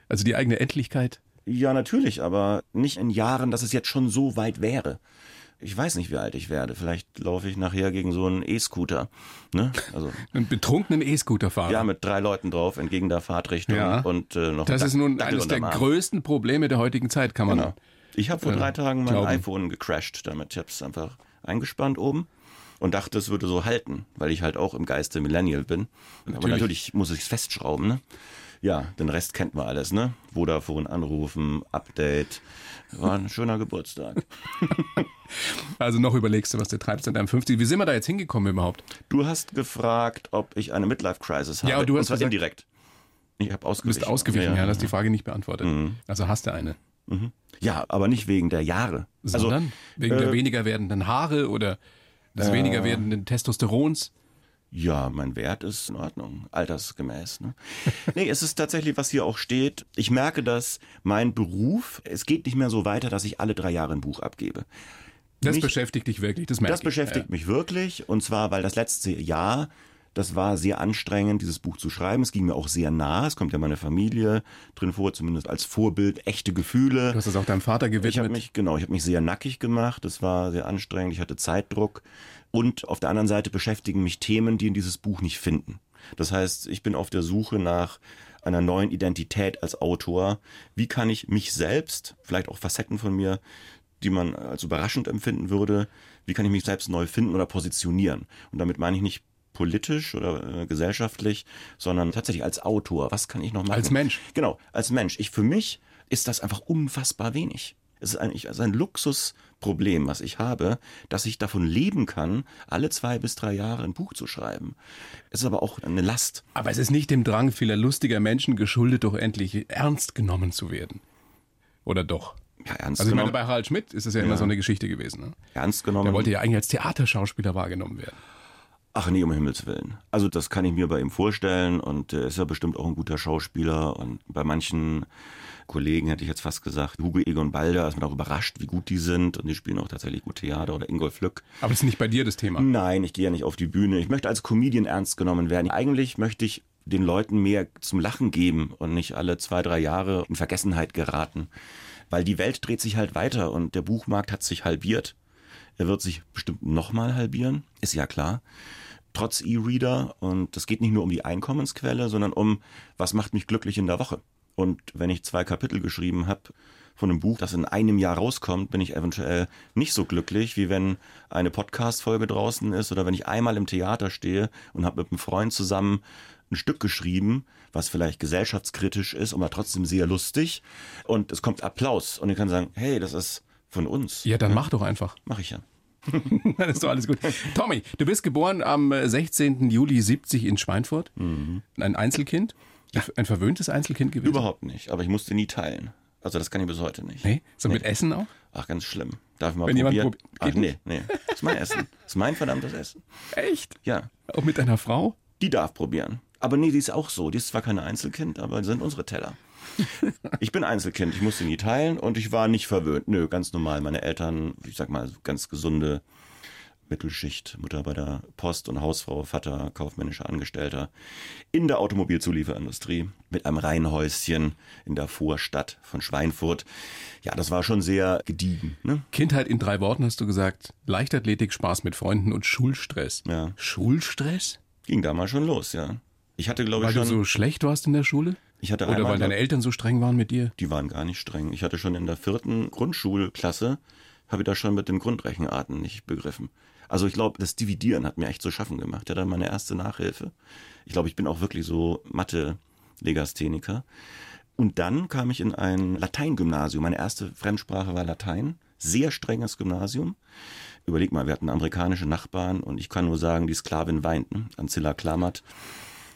Also die eigene Endlichkeit? Ja, natürlich, aber nicht in Jahren, dass es jetzt schon so weit wäre ich weiß nicht, wie alt ich werde. Vielleicht laufe ich nachher gegen so einen E-Scooter. Ne? Also, einen betrunkenen E-Scooter-Fahrer. Ja, mit drei Leuten drauf entgegen der Fahrtrichtung ja. und äh, noch Das ist nun eines der größten Probleme der heutigen Zeit, kann man. Genau. Ich habe vor äh, drei Tagen mein glauben. iPhone gecrashed damit. Ich habe es einfach eingespannt oben und dachte, es würde so halten, weil ich halt auch im Geiste Millennial bin. Natürlich. Aber natürlich muss ich es festschrauben. Ne? Ja, den Rest kennt man alles, ne? Vodafone anrufen, Update. War ein schöner Geburtstag. Also noch überlegst du, was du treibst in deinem 50. Wie sind wir da jetzt hingekommen überhaupt? Du hast gefragt, ob ich eine Midlife-Crisis habe. Ja, aber du hast und zwar indirekt. Ich habe ausgewichen. Du bist ausgewichen, ja, ja, das ist die Frage nicht beantwortet. Mhm. Also hast du eine. Mhm. Ja, aber nicht wegen der Jahre. Sondern also, wegen äh, der weniger werdenden Haare oder des äh, weniger werdenden Testosterons? Ja, mein Wert ist in Ordnung, altersgemäß. Ne? nee, es ist tatsächlich, was hier auch steht. Ich merke, dass mein Beruf, es geht nicht mehr so weiter, dass ich alle drei Jahre ein Buch abgebe. Das nicht, beschäftigt dich wirklich, das merke Das beschäftigt ja. mich wirklich. Und zwar, weil das letzte Jahr, das war sehr anstrengend, dieses Buch zu schreiben. Es ging mir auch sehr nah. Es kommt ja meine Familie drin vor, zumindest als Vorbild, echte Gefühle. Du hast das auch deinem Vater gewidmet. Ich habe mich, genau, ich habe mich sehr nackig gemacht. Das war sehr anstrengend. Ich hatte Zeitdruck. Und auf der anderen Seite beschäftigen mich Themen, die in dieses Buch nicht finden. Das heißt, ich bin auf der Suche nach einer neuen Identität als Autor. Wie kann ich mich selbst, vielleicht auch Facetten von mir, die man als überraschend empfinden würde, wie kann ich mich selbst neu finden oder positionieren? Und damit meine ich nicht politisch oder äh, gesellschaftlich, sondern tatsächlich als Autor. Was kann ich noch machen? Als Mensch. Genau, als Mensch. Ich für mich ist das einfach unfassbar wenig. Es ist eigentlich also ein Luxusproblem, was ich habe, dass ich davon leben kann, alle zwei bis drei Jahre ein Buch zu schreiben. Es ist aber auch eine Last. Aber es ist nicht dem Drang vieler lustiger Menschen geschuldet, doch endlich ernst genommen zu werden. Oder doch? Ja, ernst also ich meine, bei Harald Schmidt ist es ja, ja, immer so eine Geschichte gewesen. Ne? Ernst genommen. Der wollte ja eigentlich als Theaterschauspieler wahrgenommen werden. Ach nee, um Himmels Willen. Also das kann ich mir bei ihm vorstellen und er ist ja bestimmt auch ein guter Schauspieler und bei manchen Kollegen hätte ich jetzt fast gesagt, Hugo Egon Balder, ist man auch überrascht, wie gut die sind und die spielen auch tatsächlich gut Theater oder Ingolf Lück. Aber das ist nicht bei dir das Thema? Nein, ich gehe ja nicht auf die Bühne. Ich möchte als Comedian ernst genommen werden. Eigentlich möchte ich den Leuten mehr zum Lachen geben und nicht alle zwei, drei Jahre in Vergessenheit geraten. Weil die Welt dreht sich halt weiter und der Buchmarkt hat sich halbiert. Er wird sich bestimmt nochmal halbieren, ist ja klar trotz E-Reader. Und es geht nicht nur um die Einkommensquelle, sondern um, was macht mich glücklich in der Woche. Und wenn ich zwei Kapitel geschrieben habe von einem Buch, das in einem Jahr rauskommt, bin ich eventuell nicht so glücklich, wie wenn eine Podcast-Folge draußen ist oder wenn ich einmal im Theater stehe und habe mit einem Freund zusammen ein Stück geschrieben, was vielleicht gesellschaftskritisch ist, aber trotzdem sehr lustig. Und es kommt Applaus. Und ich kann sagen, hey, das ist von uns. Ja, dann mach doch einfach. Mach ich ja. dann ist doch alles gut. Tommy, du bist geboren am 16. Juli 70 in Schweinfurt. Mhm. Ein Einzelkind. Ein verwöhntes Einzelkind gewesen? Überhaupt nicht, aber ich musste nie teilen. Also das kann ich bis heute nicht. Nee? So Nee. mit Essen auch? Ach, ganz schlimm. Darf ich mal Wenn jemand probieren? prob- Ach, nee, nee. Das ist mein Essen. Das ist mein verdammtes Essen. Echt? Ja, Auch mit deiner Frau? die darf probieren. Aber nee, die ist auch so. Die ist zwar kein Einzelkind, aber sind unsere Teller. Ich bin Einzelkind, ich musste nie teilen und ich war nicht verwöhnt. Nö, ganz normal. Meine Eltern, ich sag mal, ganz gesunde Mittelschicht, Mutter bei der Post und Hausfrau, Vater kaufmännischer Angestellter in der Automobilzulieferindustrie mit einem Reihenhäuschen in der Vorstadt von Schweinfurt. Ja, das war schon sehr gediegen. Ne? Kindheit in drei Worten hast du gesagt. Leichtathletik, Spaß mit Freunden und Schulstress. Ja. Schulstress? Ging damals schon los, ja. Ich hatte, glaube Weil ich, du schon. so schlecht warst in der Schule? Ich hatte Oder weil deine Eltern so streng waren mit dir? Die waren gar nicht streng. Ich hatte schon in der vierten Grundschulklasse, habe ich da schon mit den Grundrechenarten nicht begriffen. Also ich glaube, das Dividieren hat mir echt zu schaffen gemacht. Ja, dann meine erste Nachhilfe. Ich glaube, ich bin auch wirklich so Mathe-Legastheniker. Und dann kam ich in ein Lateingymnasium. Meine erste Fremdsprache war Latein. Sehr strenges Gymnasium. Überleg mal, wir hatten amerikanische Nachbarn und ich kann nur sagen, die Sklavin weint. Ne? Ancilla Klammert.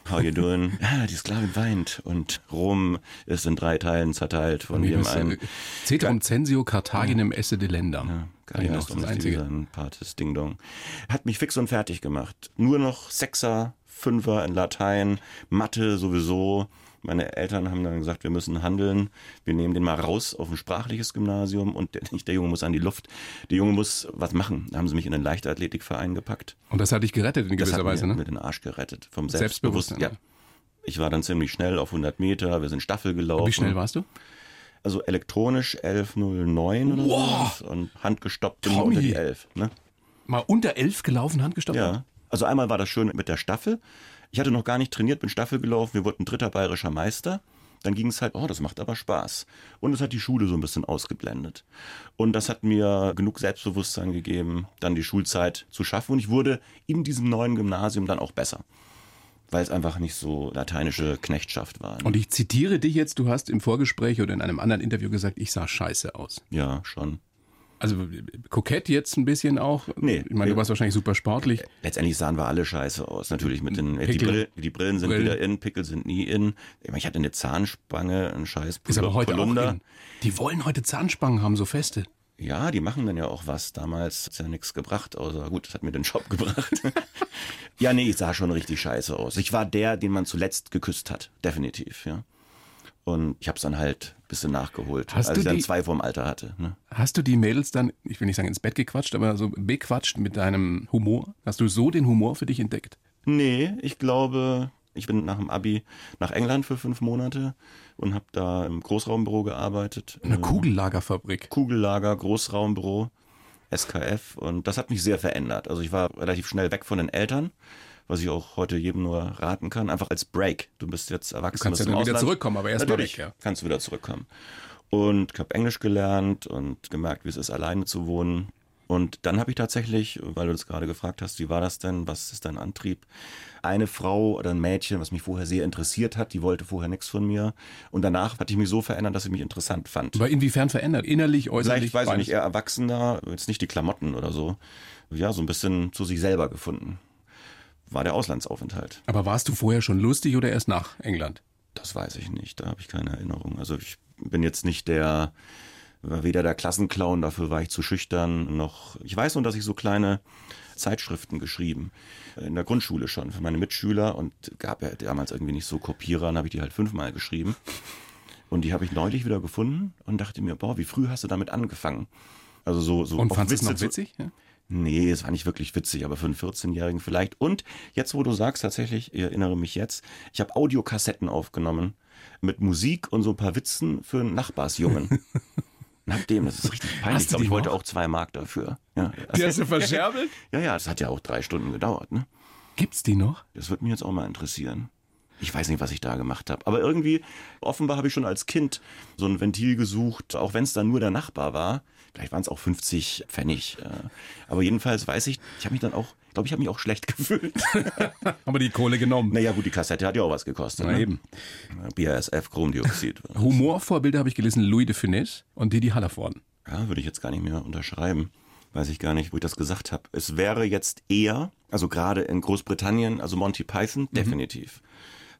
How you doing? Ja, die Sklavin weint und Rom ist in drei Teilen zerteilt von jedem einen. Ceterum censio Carthaginem esse de Länder. Ja, Kann ich noch, das Einzige. Ein Partes Ding Dong. Hat mich fix und fertig gemacht. Nur noch Sechser, Fünfer in Latein, Mathe sowieso. Meine Eltern haben dann gesagt, wir müssen handeln. Wir nehmen den mal raus auf ein sprachliches Gymnasium und der, nicht der Junge muss an die Luft. Der Junge muss was machen. Da haben sie mich in den Leichtathletikverein gepackt. Und das hat dich gerettet in Das gewisser hat Weise, ne? mir den Arsch gerettet. Vom Selbstbewusstsein, Selbstbewusstsein. Ja. Ich war dann ziemlich schnell auf 100 Meter. Wir sind Staffel gelaufen. Wie schnell warst du? Also elektronisch 11.09 oder Wow. so. Und handgestoppt immer Tommy. unter die 11. Ne? Mal unter elf gelaufen, handgestoppt? Ja. Also einmal war das schön mit der Staffel. Ich hatte noch gar nicht trainiert, bin Staffel gelaufen. Wir wurden dritter bayerischer Meister. Dann ging es halt, oh, das macht aber Spaß. Und es hat die Schule so ein bisschen ausgeblendet. Und das hat mir genug Selbstbewusstsein gegeben, dann die Schulzeit zu schaffen. Und ich wurde in diesem neuen Gymnasium dann auch besser. Weil es einfach nicht so lateinische Knechtschaft war. ne? Und ich zitiere dich jetzt, du hast im Vorgespräch oder in einem anderen Interview gesagt, ich sah scheiße aus. ja, schon. Also äh, kokett jetzt ein bisschen auch. Nee. Ich meine, du warst wahrscheinlich super sportlich. Letztendlich sahen wir alle scheiße aus. Natürlich mit den die, Pickel. Brill, die Brillen sind Brillen. wieder in, Pickel sind nie in. Ich, meine, ich hatte eine Zahnspange, einen scheiß Ist aber heute Polunder. auch in. Die wollen heute Zahnspangen haben, so feste. Ja, die machen dann ja auch was. Damals hat's ja nichts gebracht, außer gut, das hat mir den Job gebracht. ja, nee, ich sah schon richtig scheiße aus. Ich war der, den man zuletzt geküsst hat, definitiv, ja. Und ich habe es dann halt ein bisschen nachgeholt, Hast als ich dann die- zwei vorm Alter hatte. Ne? Hast du die Mädels dann, ich will nicht sagen ins Bett gequatscht, aber so bequatscht mit deinem Humor? Hast du so den Humor für dich entdeckt? Nee, ich glaube, ich bin nach dem Abi nach England für fünf Monate und habe da im Großraumbüro gearbeitet. Eine Äh, Kugellagerfabrik. Kugellager, Großraumbüro, SKF und das hat mich sehr verändert. Also ich war relativ schnell weg von den Eltern, was ich auch heute jedem nur raten kann, einfach als Break. Du bist jetzt erwachsen. Du kannst ja dann wieder Ausland. zurückkommen, aber erst mal Natürlich weg, ja. kannst du wieder zurückkommen. Und ich habe Englisch gelernt und gemerkt, wie es ist, alleine zu wohnen. Und dann habe ich tatsächlich, weil du das gerade gefragt hast, wie war das denn, was ist dein Antrieb? Eine Frau oder ein Mädchen, was mich vorher sehr interessiert hat, die wollte vorher nichts von mir. Und danach hatte ich mich so verändert, dass sie mich interessant fand. Aber inwiefern verändert? Innerlich, äußerlich? Vielleicht, weiß ich nicht, eher erwachsener, jetzt nicht die Klamotten oder so. Ja, so ein bisschen zu sich selber gefunden. War der Auslandsaufenthalt. Aber warst du vorher schon lustig oder erst nach England? Das weiß ich nicht, da habe ich keine Erinnerung. Also ich bin jetzt nicht der, war weder der Klassenclown, dafür war ich zu schüchtern, noch, ich weiß nur, dass ich so kleine Zeitschriften geschrieben, in der Grundschule schon, für meine Mitschüler und gab ja damals irgendwie nicht so Kopierer, dann habe ich die halt fünfmal geschrieben. Und die habe ich neulich wieder gefunden und dachte mir, boah, wie früh hast du damit angefangen? Also so, so Und fandest du noch witzig? Ja? Nee, es war nicht wirklich witzig, aber für einen 14-Jährigen vielleicht. Und jetzt, wo du sagst, tatsächlich, ich erinnere mich jetzt, ich habe Audiokassetten aufgenommen mit Musik und so ein paar Witzen für einen Nachbarsjungen. Nach dem, das ist richtig peinlich. Ich glaube, ich wollte auch zwei Mark dafür. Ja, Die hast du verscherbelt? ja, ja, das hat ja auch drei Stunden gedauert. Ne? Gibt's die noch? Das würde mich jetzt auch mal interessieren. Ich weiß nicht, was ich da gemacht habe. Aber irgendwie, offenbar habe ich schon als Kind so ein Ventil gesucht, auch wenn es dann nur der Nachbar war. Vielleicht waren es auch 50 Pfennig. Aber jedenfalls weiß ich, ich habe mich dann auch, glaube, ich habe mich auch schlecht gefühlt. Aber die Kohle genommen. naja, gut, die Kassette hat ja auch was gekostet. Na ne? eben. BASF, Chromdioxid. Humorvorbilder habe ich gelesen, Louis de Funès und Didi Hallervorden. Ja, würde ich jetzt gar nicht mehr unterschreiben. Weiß ich gar nicht, wo ich das gesagt habe. Es wäre jetzt eher, also gerade in Großbritannien, also Monty Python, definitiv.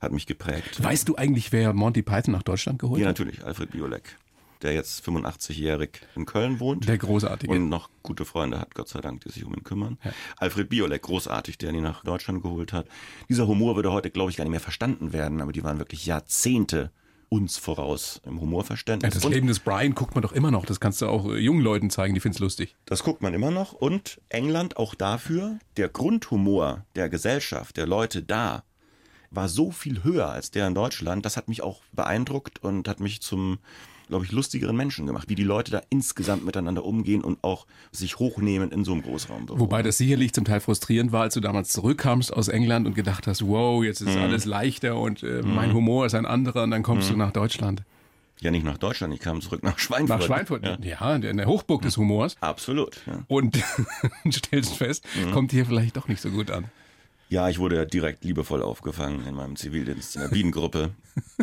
Hat mich geprägt. Weißt du eigentlich, wer Monty Python nach Deutschland geholt Ja, hat? natürlich, Alfred Biolek, der jetzt 85-jährig in Köln wohnt. Der Großartige. Und noch gute Freunde hat, Gott sei Dank, die sich um ihn kümmern. Alfred Biolek, großartig, der ihn nach Deutschland geholt hat. Dieser Humor würde heute, glaube ich, gar nicht mehr verstanden werden, aber die waren wirklich Jahrzehnte uns voraus im Ja, Humorverständnis. das Und Leben des Brian guckt man doch immer noch. Das kannst du auch äh, jungen Leuten zeigen, die finden's lustig. Das guckt man immer noch. Und England auch dafür, der Grundhumor der Gesellschaft, der Leute da, war so viel höher als der in Deutschland. Das hat mich auch beeindruckt und hat mich zum, glaube ich, lustigeren Menschen gemacht, wie die Leute da insgesamt miteinander umgehen und auch sich hochnehmen in so einem Großraumbüro. Wobei das sicherlich zum Teil frustrierend war, als du damals zurückkamst aus England und gedacht hast, wow, jetzt Mhm. ist alles leichter und äh, mein Humor ist ein anderer und dann kommst Mhm. du nach Deutschland. ja, nicht nach Deutschland, ich kam zurück nach Schweinfurt. Nach Schweinfurt. Ja, Ja, in der Hochburg des Humors. absolut. Ja. Und stellst fest, Mhm. kommt hier vielleicht doch nicht so gut an. Ja, ich wurde direkt liebevoll aufgefangen in meinem Zivildienst in der Bienengruppe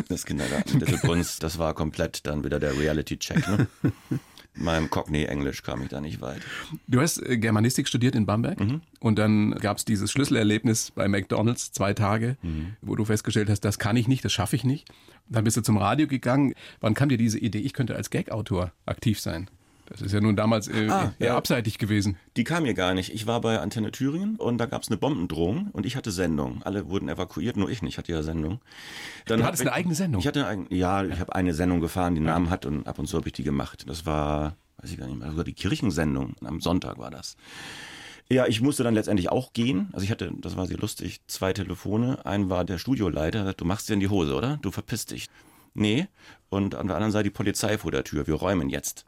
des Kindergartens Dittelbrunns. Das war komplett dann wieder der Reality-Check. Ne? In meinem Cockney-Englisch kam ich da nicht weit. Du hast äh, Germanistik studiert in Bamberg Mhm. und dann gab es dieses Schlüsselerlebnis bei McDonalds, zwei Tage, Mhm. wo du festgestellt hast, das kann ich nicht, das schaffe ich nicht. Dann bist du zum Radio gegangen. Wann kam dir diese Idee, ich könnte als Gag-Autor aktiv sein? Das ist ja nun damals äh, Ah, eher ja. abseitig gewesen. Die kam mir gar nicht. Ich war bei Antenne Thüringen und da gab es eine Bombendrohung und ich hatte Sendung. Alle wurden evakuiert, nur ich nicht, hatte ja Sendung. Dann Du hattest ich, eine eigene Sendung? Ich hatte eine, ja, ich habe eine Sendung gefahren, die einen Namen hat und ab und zu habe ich die gemacht. Das war, weiß ich gar nicht mehr, sogar die Kirchensendung. Am Sonntag war das. Ja, ich musste dann letztendlich auch gehen. Also ich hatte, das war sehr lustig, zwei Telefone. Ein war der Studioleiter, der sagt, du machst dir in die Hose, oder? Du verpisst dich. Nee. Und an der anderen Seite die Polizei vor der Tür. Wir räumen jetzt.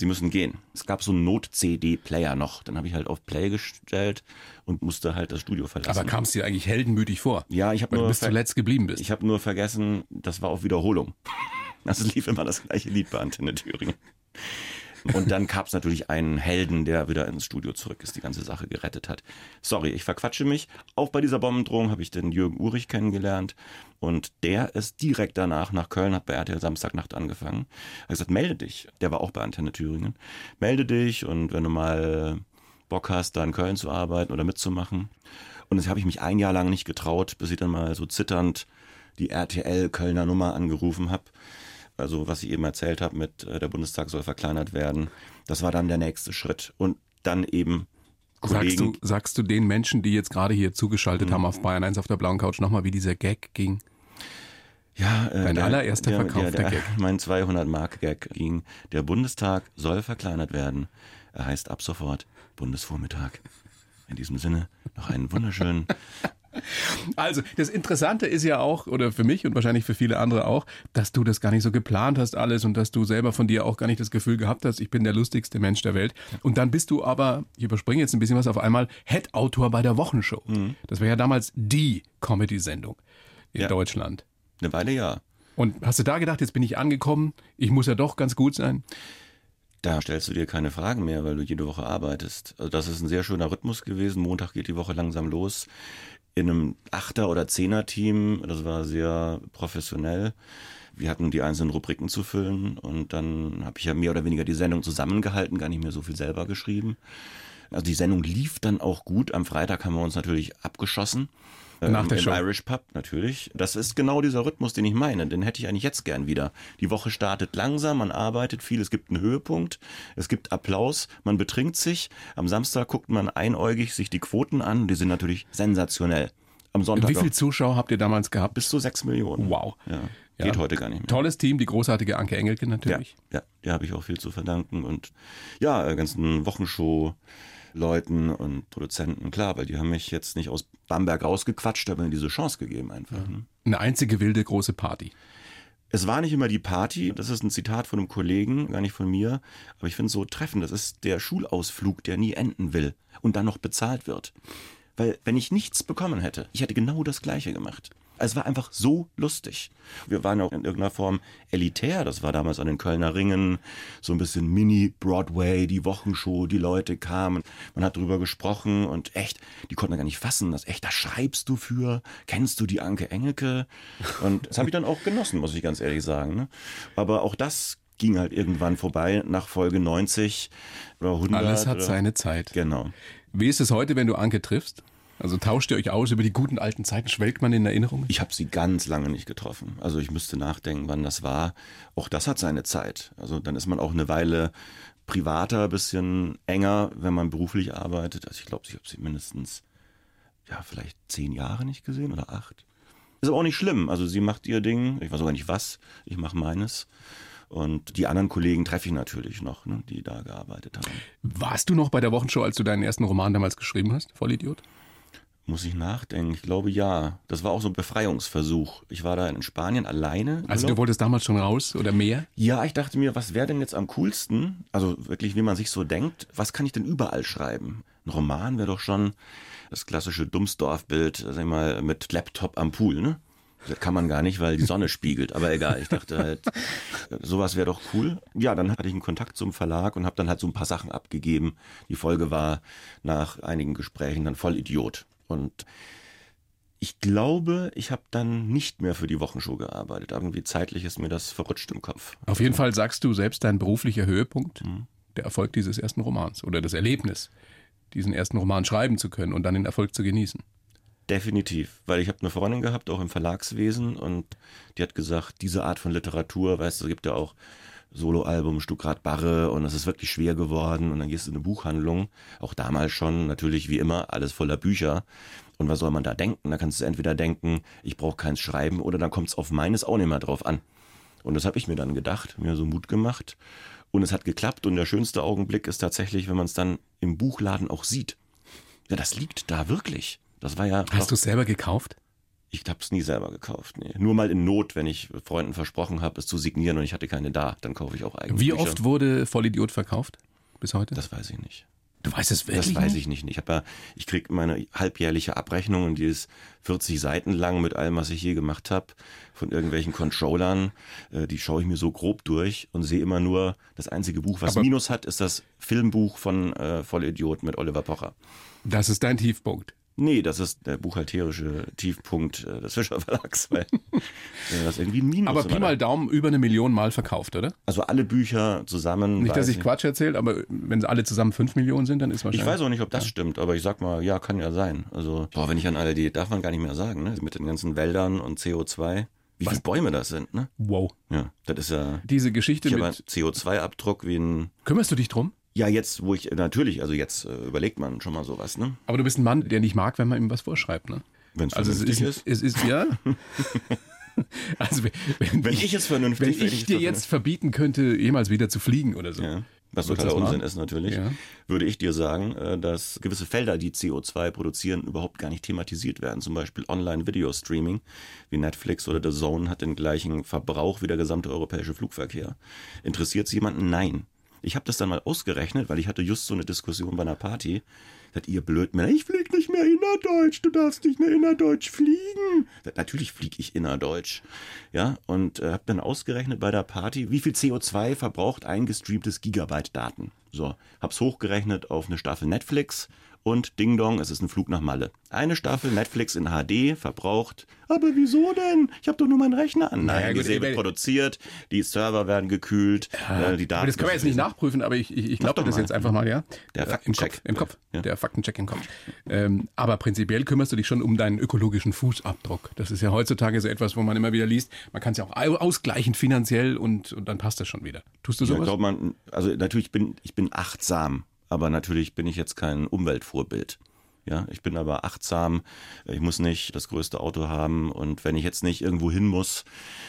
Sie müssen gehen. Es gab so einen Not-CD-Player noch. Dann habe ich halt auf Play gestellt und musste halt das Studio verlassen. Aber kam es dir eigentlich heldenmütig vor? ja, ich habe nur, bis zuletzt geblieben bist. ich hab nur vergessen, das war auf Wiederholung. Also lief immer das gleiche Lied bei Antenne Thüringen. Und dann gab es natürlich einen Helden, der wieder ins Studio zurück ist, die ganze Sache gerettet hat. Sorry, ich verquatsche mich. Auch bei dieser Bombendrohung habe ich den Jürgen Urich kennengelernt. Und der ist direkt danach nach Köln, hat bei RTL Samstagnacht angefangen. Er hat gesagt, melde dich. Der war auch bei Antenne Thüringen. Melde dich und wenn du mal Bock hast, da in Köln zu arbeiten oder mitzumachen. Und das habe ich mich ein Jahr lang nicht getraut, bis ich dann mal so zitternd die RTL Kölner Nummer angerufen habe. Also was ich eben erzählt habe mit äh, der Bundestag soll verkleinert werden. Das war dann der nächste Schritt. Und dann eben Sagst Kollegen. Mhm. du, sagst du den Menschen, die jetzt gerade hier zugeschaltet haben auf Bayern 1 auf der blauen Couch nochmal, wie dieser Gag ging? Ja, äh, Dein der- allererster der, Verkauf der, der der, Gag. Mein 200-Mark-Gag ging, der Bundestag soll verkleinert werden. Er heißt ab sofort Bundesvormittag. In diesem Sinne noch einen wunderschönen Also, das Interessante ist ja auch, oder für mich und wahrscheinlich für viele andere auch, dass du das gar nicht so geplant hast alles und dass du selber von dir auch gar nicht das Gefühl gehabt hast, ich bin der lustigste Mensch der Welt. Und dann bist du aber, ich überspringe jetzt ein bisschen was, auf einmal Head-Autor bei der Wochenshow. Das war ja damals die Comedy-Sendung in Ja. Deutschland. eine Weile ja. Und hast du da gedacht, jetzt bin ich angekommen, ich muss ja doch ganz gut sein? Da stellst du dir keine Fragen mehr, weil du jede Woche arbeitest. Also das ist ein sehr schöner Rhythmus gewesen. Montag geht die Woche langsam los. In einem Achter- oder Zehner-Team. Das war sehr professionell. Wir hatten die einzelnen Rubriken zu füllen und dann habe ich ja mehr oder weniger die Sendung zusammengehalten, gar nicht mehr so viel selber geschrieben. Also die Sendung lief dann auch gut. Am Freitag haben wir uns natürlich abgeschossen. Nach Ähm, der Im Show. Irish Pub, natürlich. Das ist genau dieser Rhythmus, den ich meine. Den hätte ich eigentlich jetzt gern wieder. Die Woche startet langsam, man arbeitet viel, es gibt einen Höhepunkt, es gibt Applaus, man betrinkt sich. Am Samstag guckt man einäugig sich die Quoten an, die sind natürlich sensationell. Am Sonntag Wie viele Zuschauer habt ihr damals gehabt? bis zu sechs Millionen. Wow. Ja. Ja. Geht heute gar nicht mehr. Tolles Team, die großartige Anke Engelke Ja, natürlich. ja, der habe ich auch viel zu verdanken und ja, äh, ganzen Wochenshow-Leuten und Produzenten, klar, weil die haben mich jetzt nicht aus Bamberg rausgequatscht, aber mir diese Chance gegeben einfach. Ne? Eine einzige wilde große Party. Es war nicht immer die Party, das ist ein Zitat von einem Kollegen, gar nicht von mir, aber ich finde es so treffend, das ist der Schulausflug, der nie enden will und dann noch bezahlt wird. Weil wenn ich nichts bekommen hätte, ich hätte genau das gleiche gemacht. Es war einfach so lustig. Wir waren auch in irgendeiner Form elitär. Das war damals an den Kölner Ringen, so ein bisschen Mini-Broadway, die Wochenshow, die Leute kamen. Man hat drüber gesprochen und echt, die konnten gar nicht fassen. Das echt, da schreibst du für. Kennst du die Anke Engelke? Und das habe ich dann auch genossen, muss ich ganz ehrlich sagen. Ne? Aber auch das ging halt irgendwann vorbei nach Folge 90 oder 100. Alles hat seine Zeit. Genau. Wie ist es heute, wenn du Anke triffst? Also tauscht ihr euch aus über die guten alten Zeiten? Schwelgt man in Erinnerungen? Ich habe sie ganz lange nicht getroffen. Also ich müsste nachdenken, wann das war. Auch das hat seine Zeit. Also dann ist man auch eine Weile privater, bisschen enger, wenn man beruflich arbeitet. Also ich glaube, ich habe sie mindestens, ja, vielleicht zehn Jahre nicht gesehen oder acht. Ist aber auch nicht schlimm. Also sie macht ihr Ding. Ich weiß sogar nicht was. Ich mache meines. Und die anderen Kollegen treffe ich natürlich noch, ne, die da gearbeitet haben. Warst du noch bei der Wochenshow, als du deinen ersten Roman damals geschrieben hast? Vollidiot? Muss ich nachdenken? Ich glaube ja. Das war auch so ein Befreiungsversuch. Ich war da in Spanien alleine. Also du wolltest damals schon raus oder mehr? Ja, ich dachte mir, was wäre denn jetzt am coolsten? Also wirklich, wie man sich so denkt, was kann ich denn überall schreiben? Ein Roman wäre doch schon das klassische Dummsdorf-Bild, sag ich mal, mit Laptop am Pool, ne? Das kann man gar nicht, weil die Sonne spiegelt. Aber egal, ich dachte halt, sowas wäre doch cool. Ja, dann hatte ich einen Kontakt zum Verlag und habe dann halt so ein paar Sachen abgegeben. Die Folge war nach einigen Gesprächen dann voll Idiot. Und ich glaube, ich habe dann nicht mehr für die Wochenshow gearbeitet. Irgendwie zeitlich ist mir das verrutscht im Kopf. Auf jeden Fall sagst du selbst dein beruflicher Höhepunkt, mhm. der Erfolg dieses ersten Romans oder das Erlebnis, diesen ersten Roman schreiben zu können und dann den Erfolg zu genießen. Definitiv, weil ich habe eine Freundin gehabt, auch im Verlagswesen, und die hat gesagt, diese Art von Literatur, weißt du, es gibt ja auch Soloalbum Stuckrad Barre und es ist wirklich schwer geworden und dann gehst du in eine Buchhandlung, auch damals schon, natürlich wie immer, alles voller Bücher. Und was soll man da denken? Da kannst du entweder denken, ich brauche keins schreiben oder dann kommt es auf meines auch nicht mehr drauf an. Und das habe ich mir dann gedacht, mir so Mut gemacht und es hat geklappt und der schönste Augenblick ist tatsächlich, wenn man es dann im Buchladen auch sieht. Ja, das liegt da wirklich. Das war ja. Hast du es selber gekauft? Ich habe es nie selber gekauft. Nee. Nur mal in Not, wenn ich Freunden versprochen habe, es zu signieren und ich hatte keine da, dann kaufe ich auch eigene Wie Bücher. oft wurde Vollidiot verkauft bis heute? Das weiß ich nicht. Du weißt es wirklich? Das weiß ich nicht. Ich habe ja, ich krieg meine halbjährliche Abrechnung und die ist 40 Seiten lang mit allem, was ich je gemacht habe, von irgendwelchen Controllern. Äh, die schaue ich mir so grob durch und sehe immer nur, das einzige Buch, was Aber Minus hat, ist das Filmbuch von äh, Vollidiot mit Oliver Pocher. Das ist dein Tiefpunkt. Nee, das ist der buchhalterische Tiefpunkt äh, des Fischer Verlags, weil das irgendwie ein Minus Aber Pi mal Daumen über eine Million Mal verkauft, oder? Also alle Bücher zusammen. Nicht, dass ich Quatsch erzähle, aber wenn alle zusammen fünf Millionen sind, dann ist wahrscheinlich. Ich weiß auch nicht, ob das stimmt, aber ich sag mal, ja, kann ja sein. Also, boah, wenn ich an alle die, darf man gar nicht mehr sagen, ne? Mit den ganzen Wäldern und CO2. Wie viele Bäume das sind, ne? Wow. Ja, das ist ja. Diese Geschichte mit CO2-Abdruck wie ein. Kümmerst du dich drum? Ja, jetzt, wo ich, natürlich, also jetzt äh, überlegt man schon mal sowas, ne? Aber du bist ein Mann, der nicht mag, wenn man ihm was vorschreibt, ne? Wenn es also vernünftig es ist. Es ist, ja. also, wenn, wenn, ich es vernünftig Wenn ich dir jetzt verbieten könnte, jemals wieder zu fliegen oder so. Ja. Was totaler Unsinn ist natürlich, ja. würde ich dir sagen, äh, dass gewisse Felder, die CO2 produzieren, überhaupt gar nicht thematisiert werden. Zum Beispiel Online-Video-Streaming wie Netflix oder The Zone hat den gleichen Verbrauch wie der gesamte europäische Flugverkehr. Interessiert es jemanden? Nein. Ich habe das dann mal ausgerechnet, weil ich hatte just so eine Diskussion bei einer Party. Sagt ihr blöd Männer, ich flieg nicht mehr innerdeutsch, du darfst nicht mehr innerdeutsch fliegen. Sagt, natürlich fliege ich innerdeutsch. Ja, und äh, habe dann ausgerechnet bei der Party, wie viel CO2 verbraucht ein gestreamtes Gigabyte Daten. So, hab's hochgerechnet auf eine Staffel Netflix und Ding Dong, es ist ein Flug nach Malle. Eine Staffel Netflix in HD verbraucht. Aber wieso denn? Ich habe doch nur meinen Rechner an. Nein, naja, die Serie wird produziert, die Server werden gekühlt, ja, äh, die Daten. Das können wir jetzt nicht nachprüfen, aber ich, ich, ich glaube das mal. jetzt einfach mal, ja. Der Faktencheck. Im Kopf. Im Kopf. Ja. Der Faktencheck im Kopf. Ähm, aber prinzipiell kümmerst du dich schon um deinen ökologischen Fußabdruck. Das ist ja heutzutage so etwas, wo man immer wieder liest, man kann es ja auch ausgleichen finanziell und, und dann passt das schon wieder. Tust du sowas? Ja, ich glaube, man, also natürlich bin ich bin achtsam aber natürlich bin ich jetzt kein Umweltvorbild. Ja, ich bin aber achtsam. Ich muss nicht das größte Auto haben. Und wenn ich jetzt nicht irgendwo hin muss,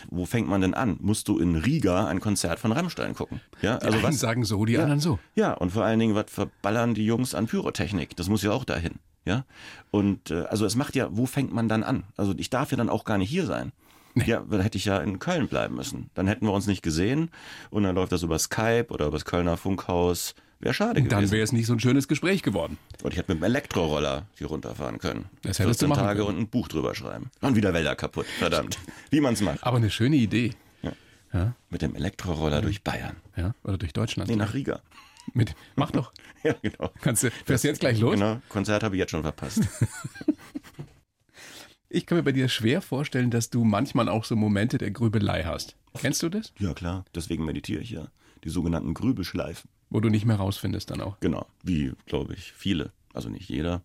wo fängt man denn an? Musst du in Riga ein Konzert von Rammstein gucken? Ja, also die was sagen so, die ja, anderen so. Ja, und vor allen Dingen, was verballern die Jungs an Pyrotechnik? Das muss ja auch dahin. Ja, und äh, also es macht ja, wo fängt man dann an? Also ich darf ja dann auch gar nicht hier sein. Nee. Ja, dann hätte ich ja in Köln bleiben müssen. Dann hätten wir uns nicht gesehen und dann läuft das über Skype oder über das Kölner Funkhaus. Wäre schade gewesen. Dann wäre es nicht so ein schönes Gespräch geworden. Und ich hätte mit dem Elektroroller hier runterfahren können. Das hättest du machen Tage können. und ein Buch drüber schreiben. Und wieder Wälder kaputt. Verdammt. Wie man es macht. Aber eine schöne Idee. Ja. ja. Mit dem Elektroroller ja. durch Bayern. Ja, oder durch Deutschland. Nee, nach Riga. Mit, mach doch. ja, genau. Kannst du, fährst du jetzt gleich los? Genau, Konzert habe ich jetzt schon verpasst. ich kann mir bei dir schwer vorstellen, dass du manchmal auch so Momente der Grübelei hast. Kennst du das? Ja, klar. Deswegen meditiere ich ja. Die sogenannten Grübelschleifen. Wo du nicht mehr rausfindest dann auch. Genau, wie, glaube ich, viele. Also nicht jeder.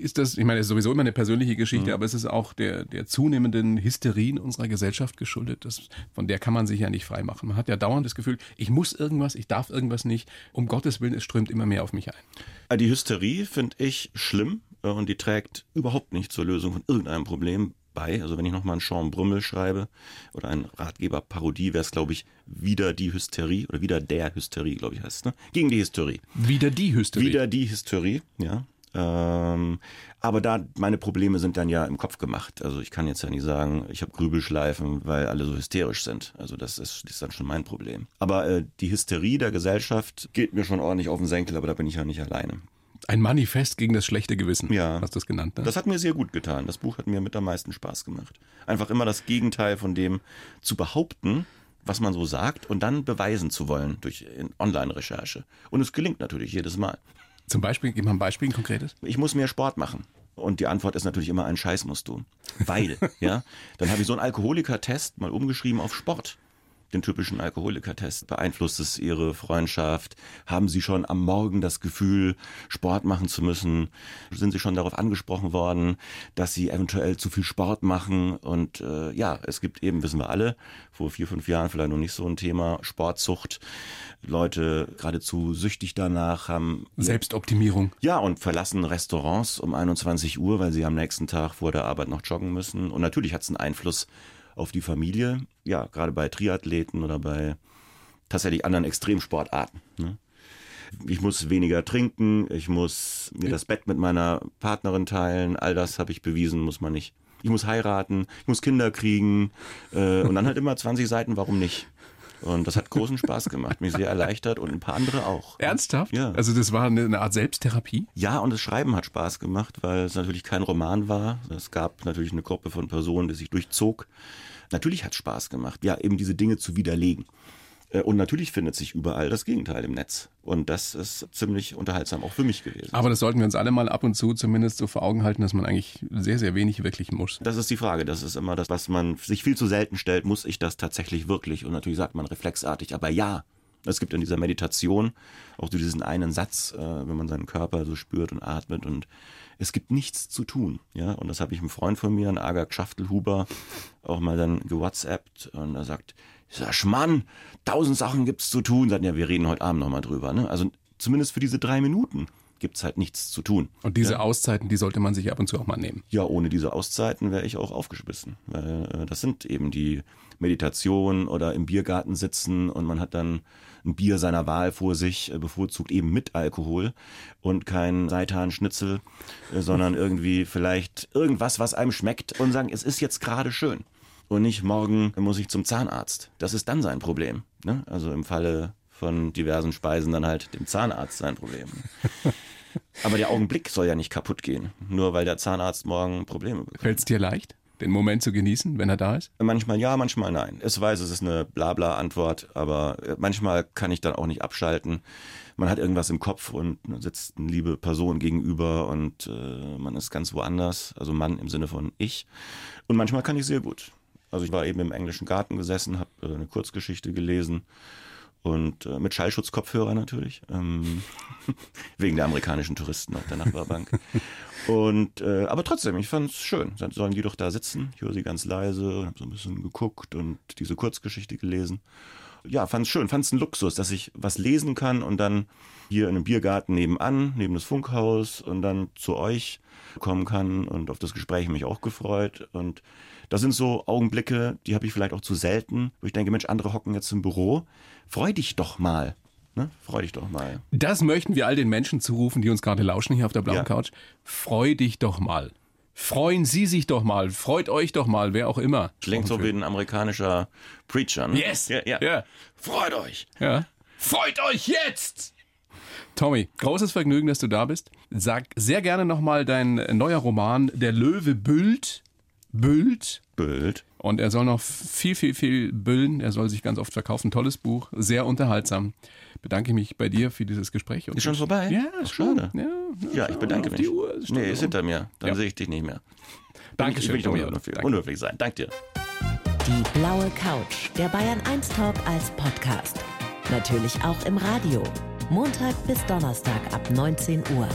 Ist das, ich meine, es ist sowieso immer eine persönliche Geschichte, Mhm. aber es ist auch der, der zunehmenden Hysterie in unserer Gesellschaft geschuldet. Das, von der kann man sich ja nicht frei machen. Man hat ja dauernd das Gefühl, ich muss irgendwas, ich darf irgendwas nicht. Um Gottes Willen, es strömt immer mehr auf mich ein. Die Hysterie finde ich schlimm äh, und die trägt überhaupt nicht zur Lösung von irgendeinem Problem bei. Also wenn ich nochmal einen Sean Brümmel schreibe oder ein Ratgeber-Parodie, wäre es, glaube ich, wieder die Hysterie oder wieder der Hysterie, glaube ich, heißt es. Ne? Gegen die Hysterie. Wieder die Hysterie. Wieder die Hysterie, ja. Ähm, aber da meine Probleme sind dann ja im Kopf gemacht. Also ich kann jetzt ja nicht sagen, ich habe Grübelschleifen, weil alle so hysterisch sind. Also das ist, das ist dann schon mein Problem. Aber äh, die Hysterie der Gesellschaft geht mir schon ordentlich auf den Senkel, aber da bin ich ja nicht alleine. Ein Manifest gegen das schlechte Gewissen. Ja. Hast du es genannt, ne? Das hat mir sehr gut getan. Das Buch hat mir mit am meisten Spaß gemacht. Einfach immer das Gegenteil von dem zu behaupten, was man so sagt und dann beweisen zu wollen durch Online-Recherche. Und es gelingt natürlich jedes Mal. Zum Beispiel, gib mal ein Beispiel, ein konkretes. ich muss mehr Sport machen. Und die Antwort ist natürlich immer ein Scheiß musst du. Weil, ja, dann habe ich so einen Alkoholiker-Test mal umgeschrieben auf Sport. Den typischen Alkoholiker-Test. Beeinflusst es Ihre Freundschaft? Haben Sie schon am Morgen das Gefühl, Sport machen zu müssen? Sind Sie schon darauf angesprochen worden, dass Sie eventuell zu viel Sport machen? Und äh, ja, es gibt eben, wissen wir alle, vor vier, fünf Jahren vielleicht noch nicht so ein Thema, Sportzucht. Leute geradezu süchtig danach haben Selbstoptimierung. ja, und verlassen Restaurants um 21 Uhr, weil sie am nächsten Tag vor der Arbeit noch joggen müssen. Und natürlich hat es einen Einfluss auf die Familie, ja, gerade bei Triathleten oder bei tatsächlich anderen Extremsportarten. Ne? Ich muss weniger trinken, ich muss mir das Bett mit meiner Partnerin teilen, all das habe ich bewiesen, muss man nicht. Ich muss heiraten, ich muss Kinder kriegen äh, und dann halt immer 20 Seiten, warum nicht? Und das hat großen Spaß gemacht, mich sehr erleichtert und ein paar andere auch. Ernsthaft? Ja. Also das war eine, eine Art Selbsttherapie? Ja, und das Schreiben hat Spaß gemacht, weil es natürlich kein Roman war. Es gab natürlich eine Gruppe von Personen, die sich durchzog. Natürlich hat es Spaß gemacht, ja, eben diese Dinge zu widerlegen. Äh, Und natürlich findet sich überall das Gegenteil im Netz. Und das ist ziemlich unterhaltsam auch für mich gewesen. Aber das sollten wir uns alle mal ab und zu zumindest so vor Augen halten, dass man eigentlich sehr, sehr wenig wirklich muss. Das ist die Frage. Das ist immer das, was man sich viel zu selten stellt. Muss ich das tatsächlich wirklich? Und natürlich sagt man reflexartig, aber ja. Es gibt in dieser Meditation auch so diesen einen Satz, äh, wenn man seinen Körper so spürt und atmet und es gibt nichts zu tun. Ja, und das habe ich einem Freund von mir, ein Aga Schaftelhuber, auch mal dann gewhatsappt und er sagt, ich sag, Mann, tausend Sachen gibt's zu tun. Sagt, ja, wir reden heute Abend nochmal drüber. Ne? Also zumindest für diese drei Minuten gibt's halt nichts zu tun. Und diese Auszeiten, die sollte man sich ab und zu auch mal nehmen. Ja, ohne diese Auszeiten wäre ich auch aufgeschmissen. Äh, das sind eben die Meditation oder im Biergarten sitzen und man hat dann ein Bier seiner Wahl vor sich, äh, bevorzugt eben mit Alkohol und kein Seitan-Schnitzel, äh, sondern irgendwie vielleicht irgendwas, was einem schmeckt und sagen, es ist jetzt gerade schön. Und nicht morgen muss ich zum Zahnarzt. Das ist dann sein Problem. Ne? Also im Falle von diversen Speisen dann halt dem Zahnarzt sein Problem. Aber der Augenblick soll ja nicht kaputt gehen, nur weil der Zahnarzt morgen Probleme bekommt. Fällt es dir leicht, den Moment zu genießen, wenn er da ist? Manchmal ja, manchmal nein. Es weiß, es ist eine Blabla-Antwort, aber äh, manchmal kann ich dann auch nicht abschalten. Man hat irgendwas im Kopf und sitzt eine liebe Person gegenüber und äh, man ist ganz woanders. Also Mann im Sinne von ich. Und manchmal kann ich sehr gut. Also ich war eben im englischen Garten gesessen, habe äh, eine Kurzgeschichte gelesen und äh, mit Schallschutzkopfhörer natürlich, ähm, wegen der amerikanischen Touristen auf der Nachbarbank. Und äh, aber trotzdem, ich fand es schön. Sollen die doch da sitzen. Ich höre sie ganz leise und habe so ein bisschen geguckt und diese Kurzgeschichte gelesen. Ja, fand es schön, fand es ein Luxus, dass ich was lesen kann und dann hier in einem Biergarten nebenan, neben das Funkhaus und dann zu euch kommen kann und auf das Gespräch mich auch gefreut. Und das sind so Augenblicke, die habe ich vielleicht auch zu selten, wo ich denke, Mensch, andere hocken jetzt im Büro. Freu dich doch mal. Ne? Freu dich doch mal. Das möchten wir all den Menschen zurufen, die uns gerade lauschen hier auf der blauen Ja. Couch. Freu dich doch mal. Freuen Sie sich doch mal. Freut euch doch mal, wer auch immer. Klingt so wie ein amerikanischer Preacher. Ne? Yes. Ja, ja. Ja. Freut euch. Ja. Freut euch jetzt! Tommy, großes Vergnügen, dass du da bist. Sag sehr gerne nochmal dein neuer Roman Der Löwe büllt. Büllt. Bild. Und er soll noch viel, viel, viel büllen. Er soll sich ganz oft verkaufen. Tolles Buch, sehr unterhaltsam. Bedanke mich bei dir für dieses Gespräch. Und Ist schon vorbei? Ja, ist schon. schade. Ja, Ja, ich bedanke mich. Die Uhr. ist nee, ist hinter mir. Dann Ja. sehe ich dich nicht mehr. Dankeschön, Ich will nicht Danke. unhöflich sein. Dank dir. Die blaue Couch, der Bayern 1 Talk als Podcast. Natürlich auch im Radio. Montag bis Donnerstag ab 19 Uhr.